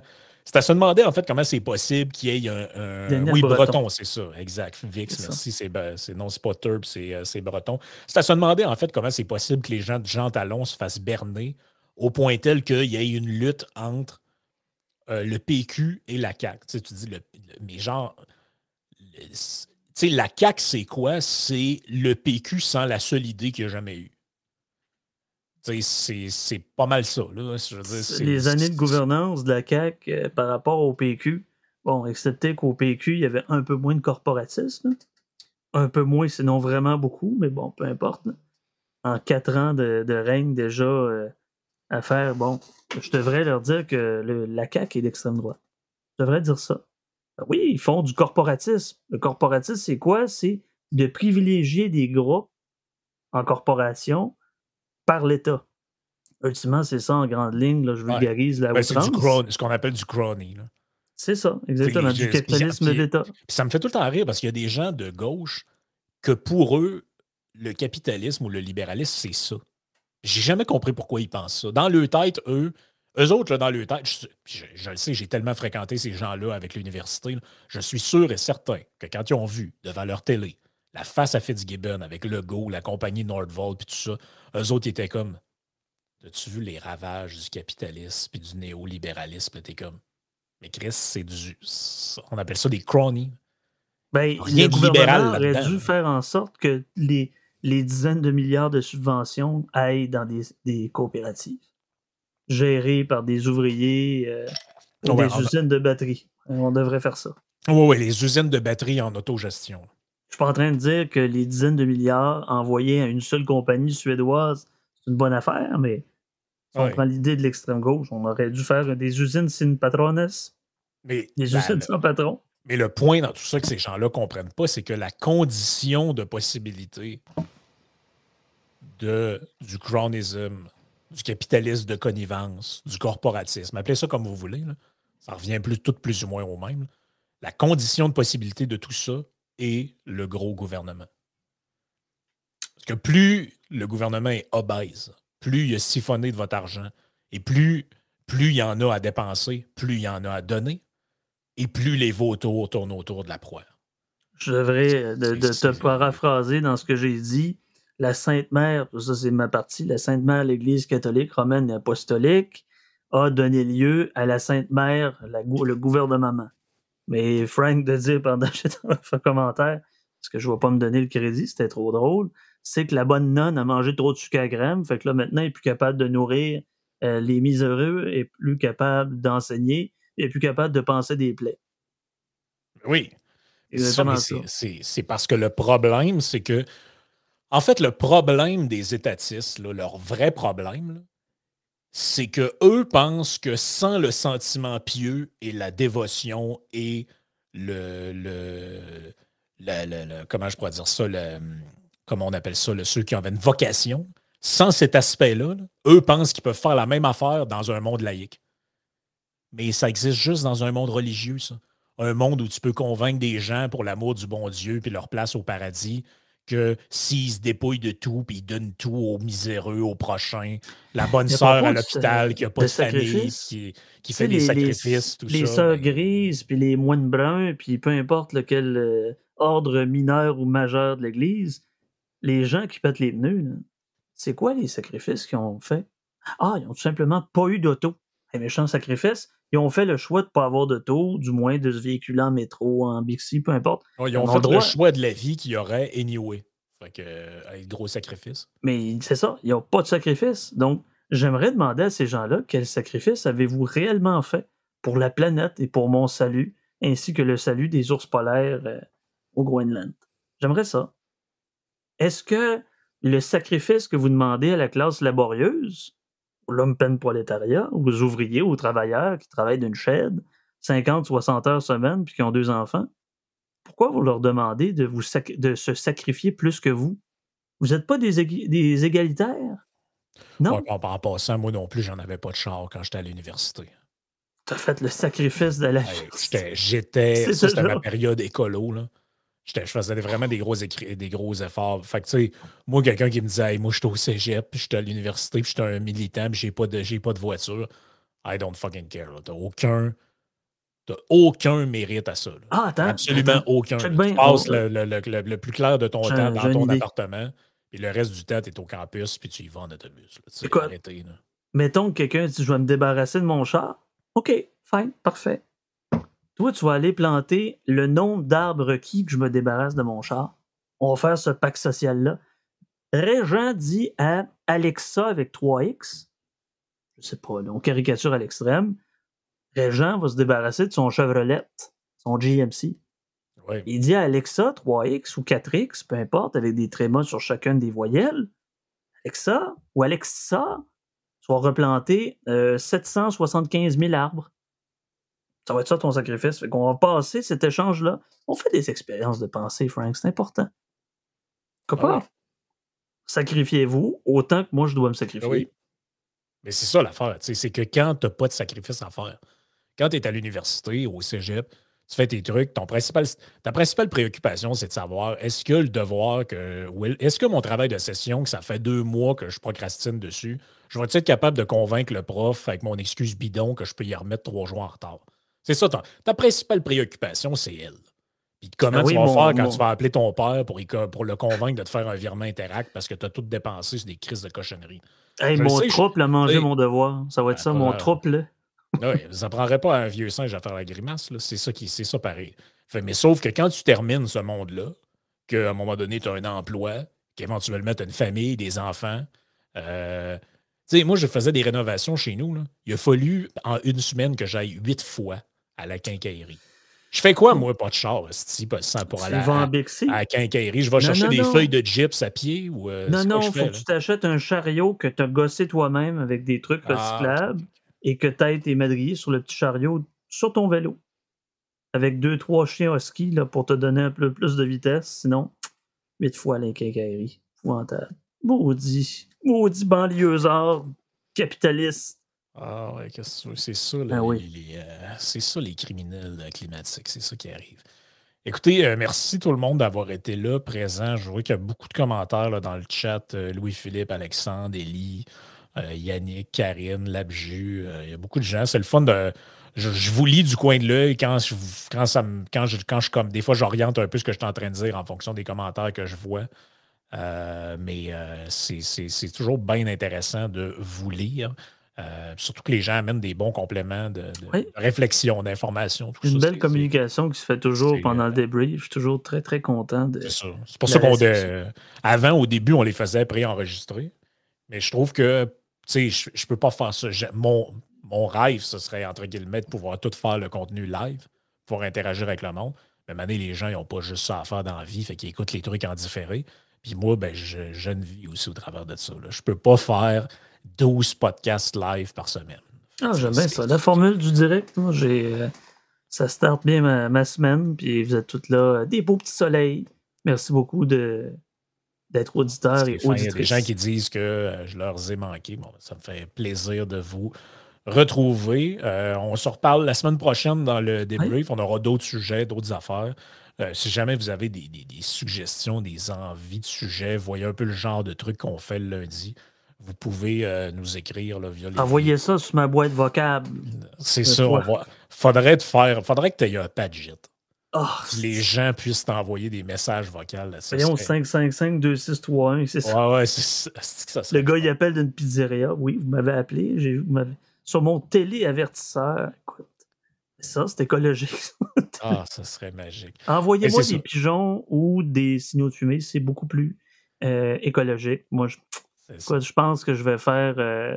C'est à se demander, en fait, comment c'est possible qu'il y ait un. Oui, breton, c'est ça, exact. Vix, merci. C'est, non, c'est pas Turb, euh, c'est, breton. C'est à se demander, en fait, comment c'est possible que les gens de Jean Talon se fassent berner au point tel qu'il y ait une lutte entre euh, le PQ et la CAQ. Tu, sais, tu dis, le, mais genre, tu sais, la CAQ, c'est quoi? C'est le PQ sans la seule idée qu'il n'y a jamais eu. C'est pas mal ça. Là. les années de gouvernance de la CAQ euh, par rapport au PQ, bon, excepté qu'au PQ, il y avait un peu moins de corporatisme. Un peu moins, sinon vraiment beaucoup, mais bon, peu importe. En quatre ans de, règne, déjà, euh, à faire, bon, je devrais leur dire que le, la CAQ est d'extrême droite. Je devrais dire ça. Ben oui, ils font du corporatisme. Le corporatisme, c'est quoi? C'est de privilégier des groupes en corporation par l'État. Ultimement, c'est ça en grande ligne. Là, je vulgarise la ben, C'est ce qu'on appelle du crony. C'est ça, exactement, du capitalisme d'État. ça me fait tout le temps rire parce qu'il y a des gens de gauche que pour eux, le capitalisme ou le libéralisme, c'est ça. J'ai jamais compris pourquoi ils pensent ça. Dans leur tête, eux, eux autres, là, dans leur tête, je, le sais, j'ai tellement fréquenté ces gens-là avec l'université, je suis sûr et certain que quand ils ont vu devant leur télé la face à Fitzgibbon avec le go, la compagnie Nordvolt, puis tout ça, eux autres, ils étaient comme As-tu vu les ravages du capitalisme puis du néolibéralisme? T'es comme Mais Chris, c'est du. On appelle ça des cronies. Ben, Rien le gouvernement aurait dû faire en sorte que les, les dizaines de milliards de subventions aillent dans des, des coopératives gérées par des ouvriers euh, ou des usines de batterie. On devrait faire ça. Oui, oui, les usines de batterie en autogestion. Je suis pas en train de dire que les dizaines de milliards envoyés à une seule compagnie suédoise, c'est une bonne affaire, mais si on prend l'idée de l'extrême gauche, on aurait dû faire des usines sin patrones, mais, des ben, usines sans patron. Mais le point dans tout ça que ces gens-là ne comprennent pas, c'est que la condition de possibilité de, du cronyisme, du capitalisme de connivence, du corporatisme, appelez ça comme vous voulez, ça revient plus, tout plus ou moins au même. La condition de possibilité de tout ça est le gros gouvernement. Parce que plus le gouvernement est obèse, plus il a siphonné de votre argent, et plus, plus il y en a à dépenser, plus il y en a à donner, et plus les vautours tournent autour de la proie. Je devrais de, te paraphraser dans ce que j'ai dit. La Sainte Mère, ça c'est ma partie, la Sainte Mère, l'Église catholique romaine et apostolique, a donné lieu à la Sainte Mère, le gouvernement. Mais Frank de dire pendant <laughs> que j'étais dans le commentaire, parce que je ne vais pas me donner le crédit, c'était trop drôle, c'est que la bonne nonne a mangé trop de sucre à graines, fait que là maintenant elle est plus capable de nourrir euh, les miséreux, est plus capable d'enseigner, et est plus capable de penser des plaies. Oui. C'est parce que le problème, c'est que, en fait, le problème des étatistes, leur vrai problème, c'est que eux pensent que sans le sentiment pieux et la dévotion et le, le, comment je pourrais dire ça, le, comment on appelle ça, ceux qui avaient une vocation, sans cet aspect-là, eux pensent qu'ils peuvent faire la même affaire dans un monde laïque. Mais ça existe juste dans un monde religieux, ça. Un monde où tu peux convaincre des gens pour l'amour du bon Dieu puis leur place au paradis que s'ils se dépouillent de tout puis ils donnent tout aux miséreux, aux prochains, la bonne sœur à l'hôpital qui n'a pas de, famille, qui, fait des sacrifices, tout ça. Les sœurs ben grises puis les moines bruns puis peu importe lequel euh, ordre mineur ou majeur de l'Église, les gens qui pètent les pneus, c'est quoi les sacrifices qu'ils ont fait? Ah, ils ont tout simplement pas eu d'auto. Un méchant sacrifice. Ils ont fait le choix de ne pas avoir d'auto, du moins de se véhiculer en métro, en Bixi, peu importe. ils ont fait le choix de la vie qu'il y aurait anyway. Fait que, euh, gros sacrifice. Mais c'est ça, ils n'ont pas de sacrifice. Donc, j'aimerais demander à ces gens-là quel sacrifice avez-vous réellement fait pour la planète et pour mon salut, ainsi que le salut des ours polaires euh, au Groenland. J'aimerais ça. Est-ce que le sacrifice que vous demandez à la classe laborieuse, l'homme peine prolétariat, aux ouvriers, aux travailleurs qui travaillent d'une chaîne, 50, 60 heures semaine, puis qui ont deux enfants, pourquoi vous leur demandez de, vous de se sacrifier plus que vous? Vous n'êtes pas des, des, égalitaires? Non. rapport à ça, moi non plus, j'en avais pas de char quand j'étais à l'université. Tu as fait le sacrifice de la. <laughs> J'étais. C'était ma période écolo. Là je faisais vraiment des gros, des gros efforts. Fait que, tu sais, moi, quelqu'un qui me disait, moi, je suis au cégep, puis je suis à l'université, puis je suis un militant, puis j'ai pas, de, pas de voiture. I don't fucking care. T'as aucun. aucun mérite à ça. Ah, attends. Absolument aucun. Tu passes le, le, le, plus clair de ton temps dans ton appartement, et le reste du temps, tu es au campus, puis tu y vas en autobus. Écoute, mettons que quelqu'un dit Je vais me débarrasser de mon char. OK, fine, parfait. Toi, tu vas aller planter le nombre d'arbres requis que je me débarrasse de mon char. On va faire ce pack social-là. Régent dit à Alexa avec 3X, je sais pas, on caricature à l'extrême, Régent va se débarrasser de son Chevrolet, son GMC. Il dit à Alexa 3X ou 4X, peu importe, avec des trémas sur chacune des voyelles. Alexa ou Alexa, vas replanter 775 euh, 000 arbres. Ça va être ça ton sacrifice. Fait qu'on va passer cet échange-là. On fait des expériences de pensée, Frank. C'est important. Comment? Sacrifiez-vous autant que moi, je dois me sacrifier. Oui. Mais c'est ça l'affaire. C'est que quand tu n'as pas de sacrifice à faire, quand tu es à l'université, au cégep, tu fais tes trucs, ton principal, ta principale préoccupation, c'est de savoir est-ce que le devoir que. Est-ce que mon travail de session, que ça fait deux mois que je procrastine dessus, je vais être capable de convaincre le prof avec mon excuse bidon que je peux y remettre trois jours en retard? C'est ça, ta, principale préoccupation, c'est elle. Puis comment ah tu vas faire quand tu vas appeler ton père pour, pour, le convaincre de te faire un virement interact parce que tu as tout dépensé sur des crises de cochonnerie? mon trouble a mangé mon devoir. Ça va être ça, mon trouble. oui, ça prendrait pas un vieux singe à faire la grimace. C'est ça, qui, ça pareil. mais sauf que quand tu termines ce monde-là, qu'à un moment donné, tu as un emploi, qu'éventuellement tu as une famille, des enfants. Euh, moi, je faisais des rénovations chez nous. Il a fallu en une semaine que j'aille huit fois à la quincaillerie. Je fais quoi, moi, pas de char, si, pour aller à, la quincaillerie? Je vais chercher des feuilles de gyps à pied ou. Euh, non, non, il faut que tu t'achètes un chariot que tu as gossé toi-même avec des trucs ah, recyclables et que tu aies tes madriers sur le petit chariot sur ton vélo. Avec deux, trois chiens husky là, pour te donner un peu plus de vitesse. Sinon, huit fois à la quincaillerie. Maudit. Maudit banlieusard capitaliste. Ah ouais, c'est ça, ben les, euh, c'est ça les criminels euh, climatiques, c'est ça qui arrive. Écoutez, euh, merci tout le monde d'avoir été là, présent. Je vois qu'il y a beaucoup de commentaires dans le chat. Louis-Philippe, Alexandre, Élie, Yannick, Karine, Labju. il y a beaucoup de gens. C'est le fun de. Je, vous lis du coin de l'œil quand je, quand, ça quand, je, quand je comme. Des fois, j'oriente un peu ce que je suis en train de dire en fonction des commentaires que je vois. mais c'est toujours bien intéressant de vous lire. Euh, surtout que les gens amènent des bons compléments de, réflexion, d'information. Une belle communication qui se fait toujours pendant le débrief. Je suis toujours très, très content de. C'est C'est pour ça qu'on. Avant, au début, on les faisait préenregistrer. Mais je trouve que je ne peux pas faire ça. Mon, mon rêve, ce serait, entre guillemets, de pouvoir tout faire le contenu live, pour interagir avec le monde. Mais maintenant, les gens, ils n'ont pas juste ça à faire dans la vie, fait qu'ils écoutent les trucs en différé. Puis moi, ben, j'ai une vie aussi au travers de ça. Je ne peux pas faire 12 podcasts live par semaine. Ah, j'aime bien ça. La formule du direct, moi, j'ai. Euh, ça starte bien ma, semaine, puis vous êtes toutes là. Des beaux petits soleils. Merci beaucoup de, d'être auditeur et auditrice. Il y a des gens qui disent que euh, je leur ai manqué. Bon, ça me fait plaisir de vous retrouver. Euh, on se reparle la semaine prochaine dans le débrief. On aura d'autres sujets, d'autres affaires. si jamais vous avez des, des, suggestions, des envies de sujets, voyez un peu le genre de trucs qu'on fait le lundi vous pouvez euh, nous écrire là, via les. Envoyez ça sur ma boîte vocable. C'est ça. Faudrait te faire. Faudrait que tu aies un padjet. Oh, les gens puissent t'envoyer des messages vocaux. Voyons, 555-2631, c'est ça. Ouais, ouais, c'est ça. Le gars, il appelle d'une pizzeria. Oui, vous m'avez appelé. Vous Sur mon télé-avertisseur. Écoute, ça, c'est écologique. ah, ça serait magique. Envoyez-moi des pigeons ou des signaux de fumée. C'est beaucoup plus euh, écologique. Moi, je je pense que je vais faire. Euh,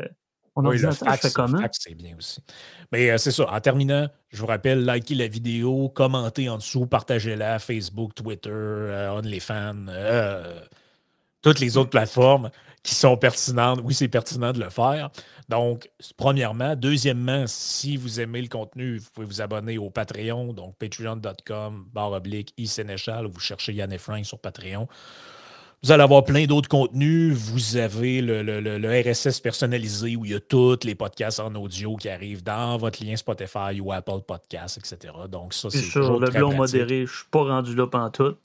mon oui, ordinateur, je comment? c'est bien aussi. Mais euh, c'est ça. En terminant, je vous rappelle, likez la vidéo, commentez en dessous, partagez-la, Facebook, Twitter, euh, OnlyFans, toutes les autres plateformes qui sont pertinentes. Oui, c'est pertinent de le faire. Donc, premièrement. Deuxièmement, si vous aimez le contenu, vous pouvez vous abonner au Patreon, donc patreon.com, barre oblique, e vous cherchez Yann et Frank sur Patreon. Vous allez avoir plein d'autres contenus. Vous avez le, RSS personnalisé où il y a tous les podcasts en audio qui arrivent dans votre lien Spotify ou Apple Podcasts, etc. Donc, ça, c'est. Sur le blog modéré, je ne suis pas rendu là tout.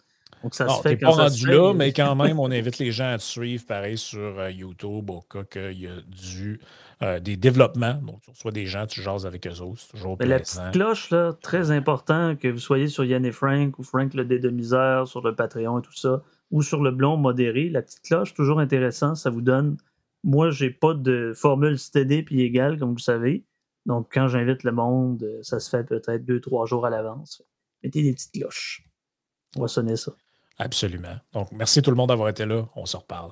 Donc, ça se fait quand pas rendu là, mais quand même, on invite les gens à te suivre, pareil, sur euh, YouTube, au cas qu'il y a du, euh, des développements. Donc, tu reçois des gens, tu jases avec eux autres. C'est toujours La petite cloche, là, très important que vous soyez sur Yann et Frank ou Frank le dédomiseur sur le Patreon et tout ça ou sur le blond modéré. La petite cloche, toujours intéressant, ça vous donne. Moi, j'ai pas de formule stédée puis égale, comme vous savez. Donc, quand j'invite le monde, ça se fait peut-être deux, trois jours à l'avance. Mettez des petites cloches. On va sonner ça. Absolument. Donc, merci tout le monde d'avoir été là. On se reparle.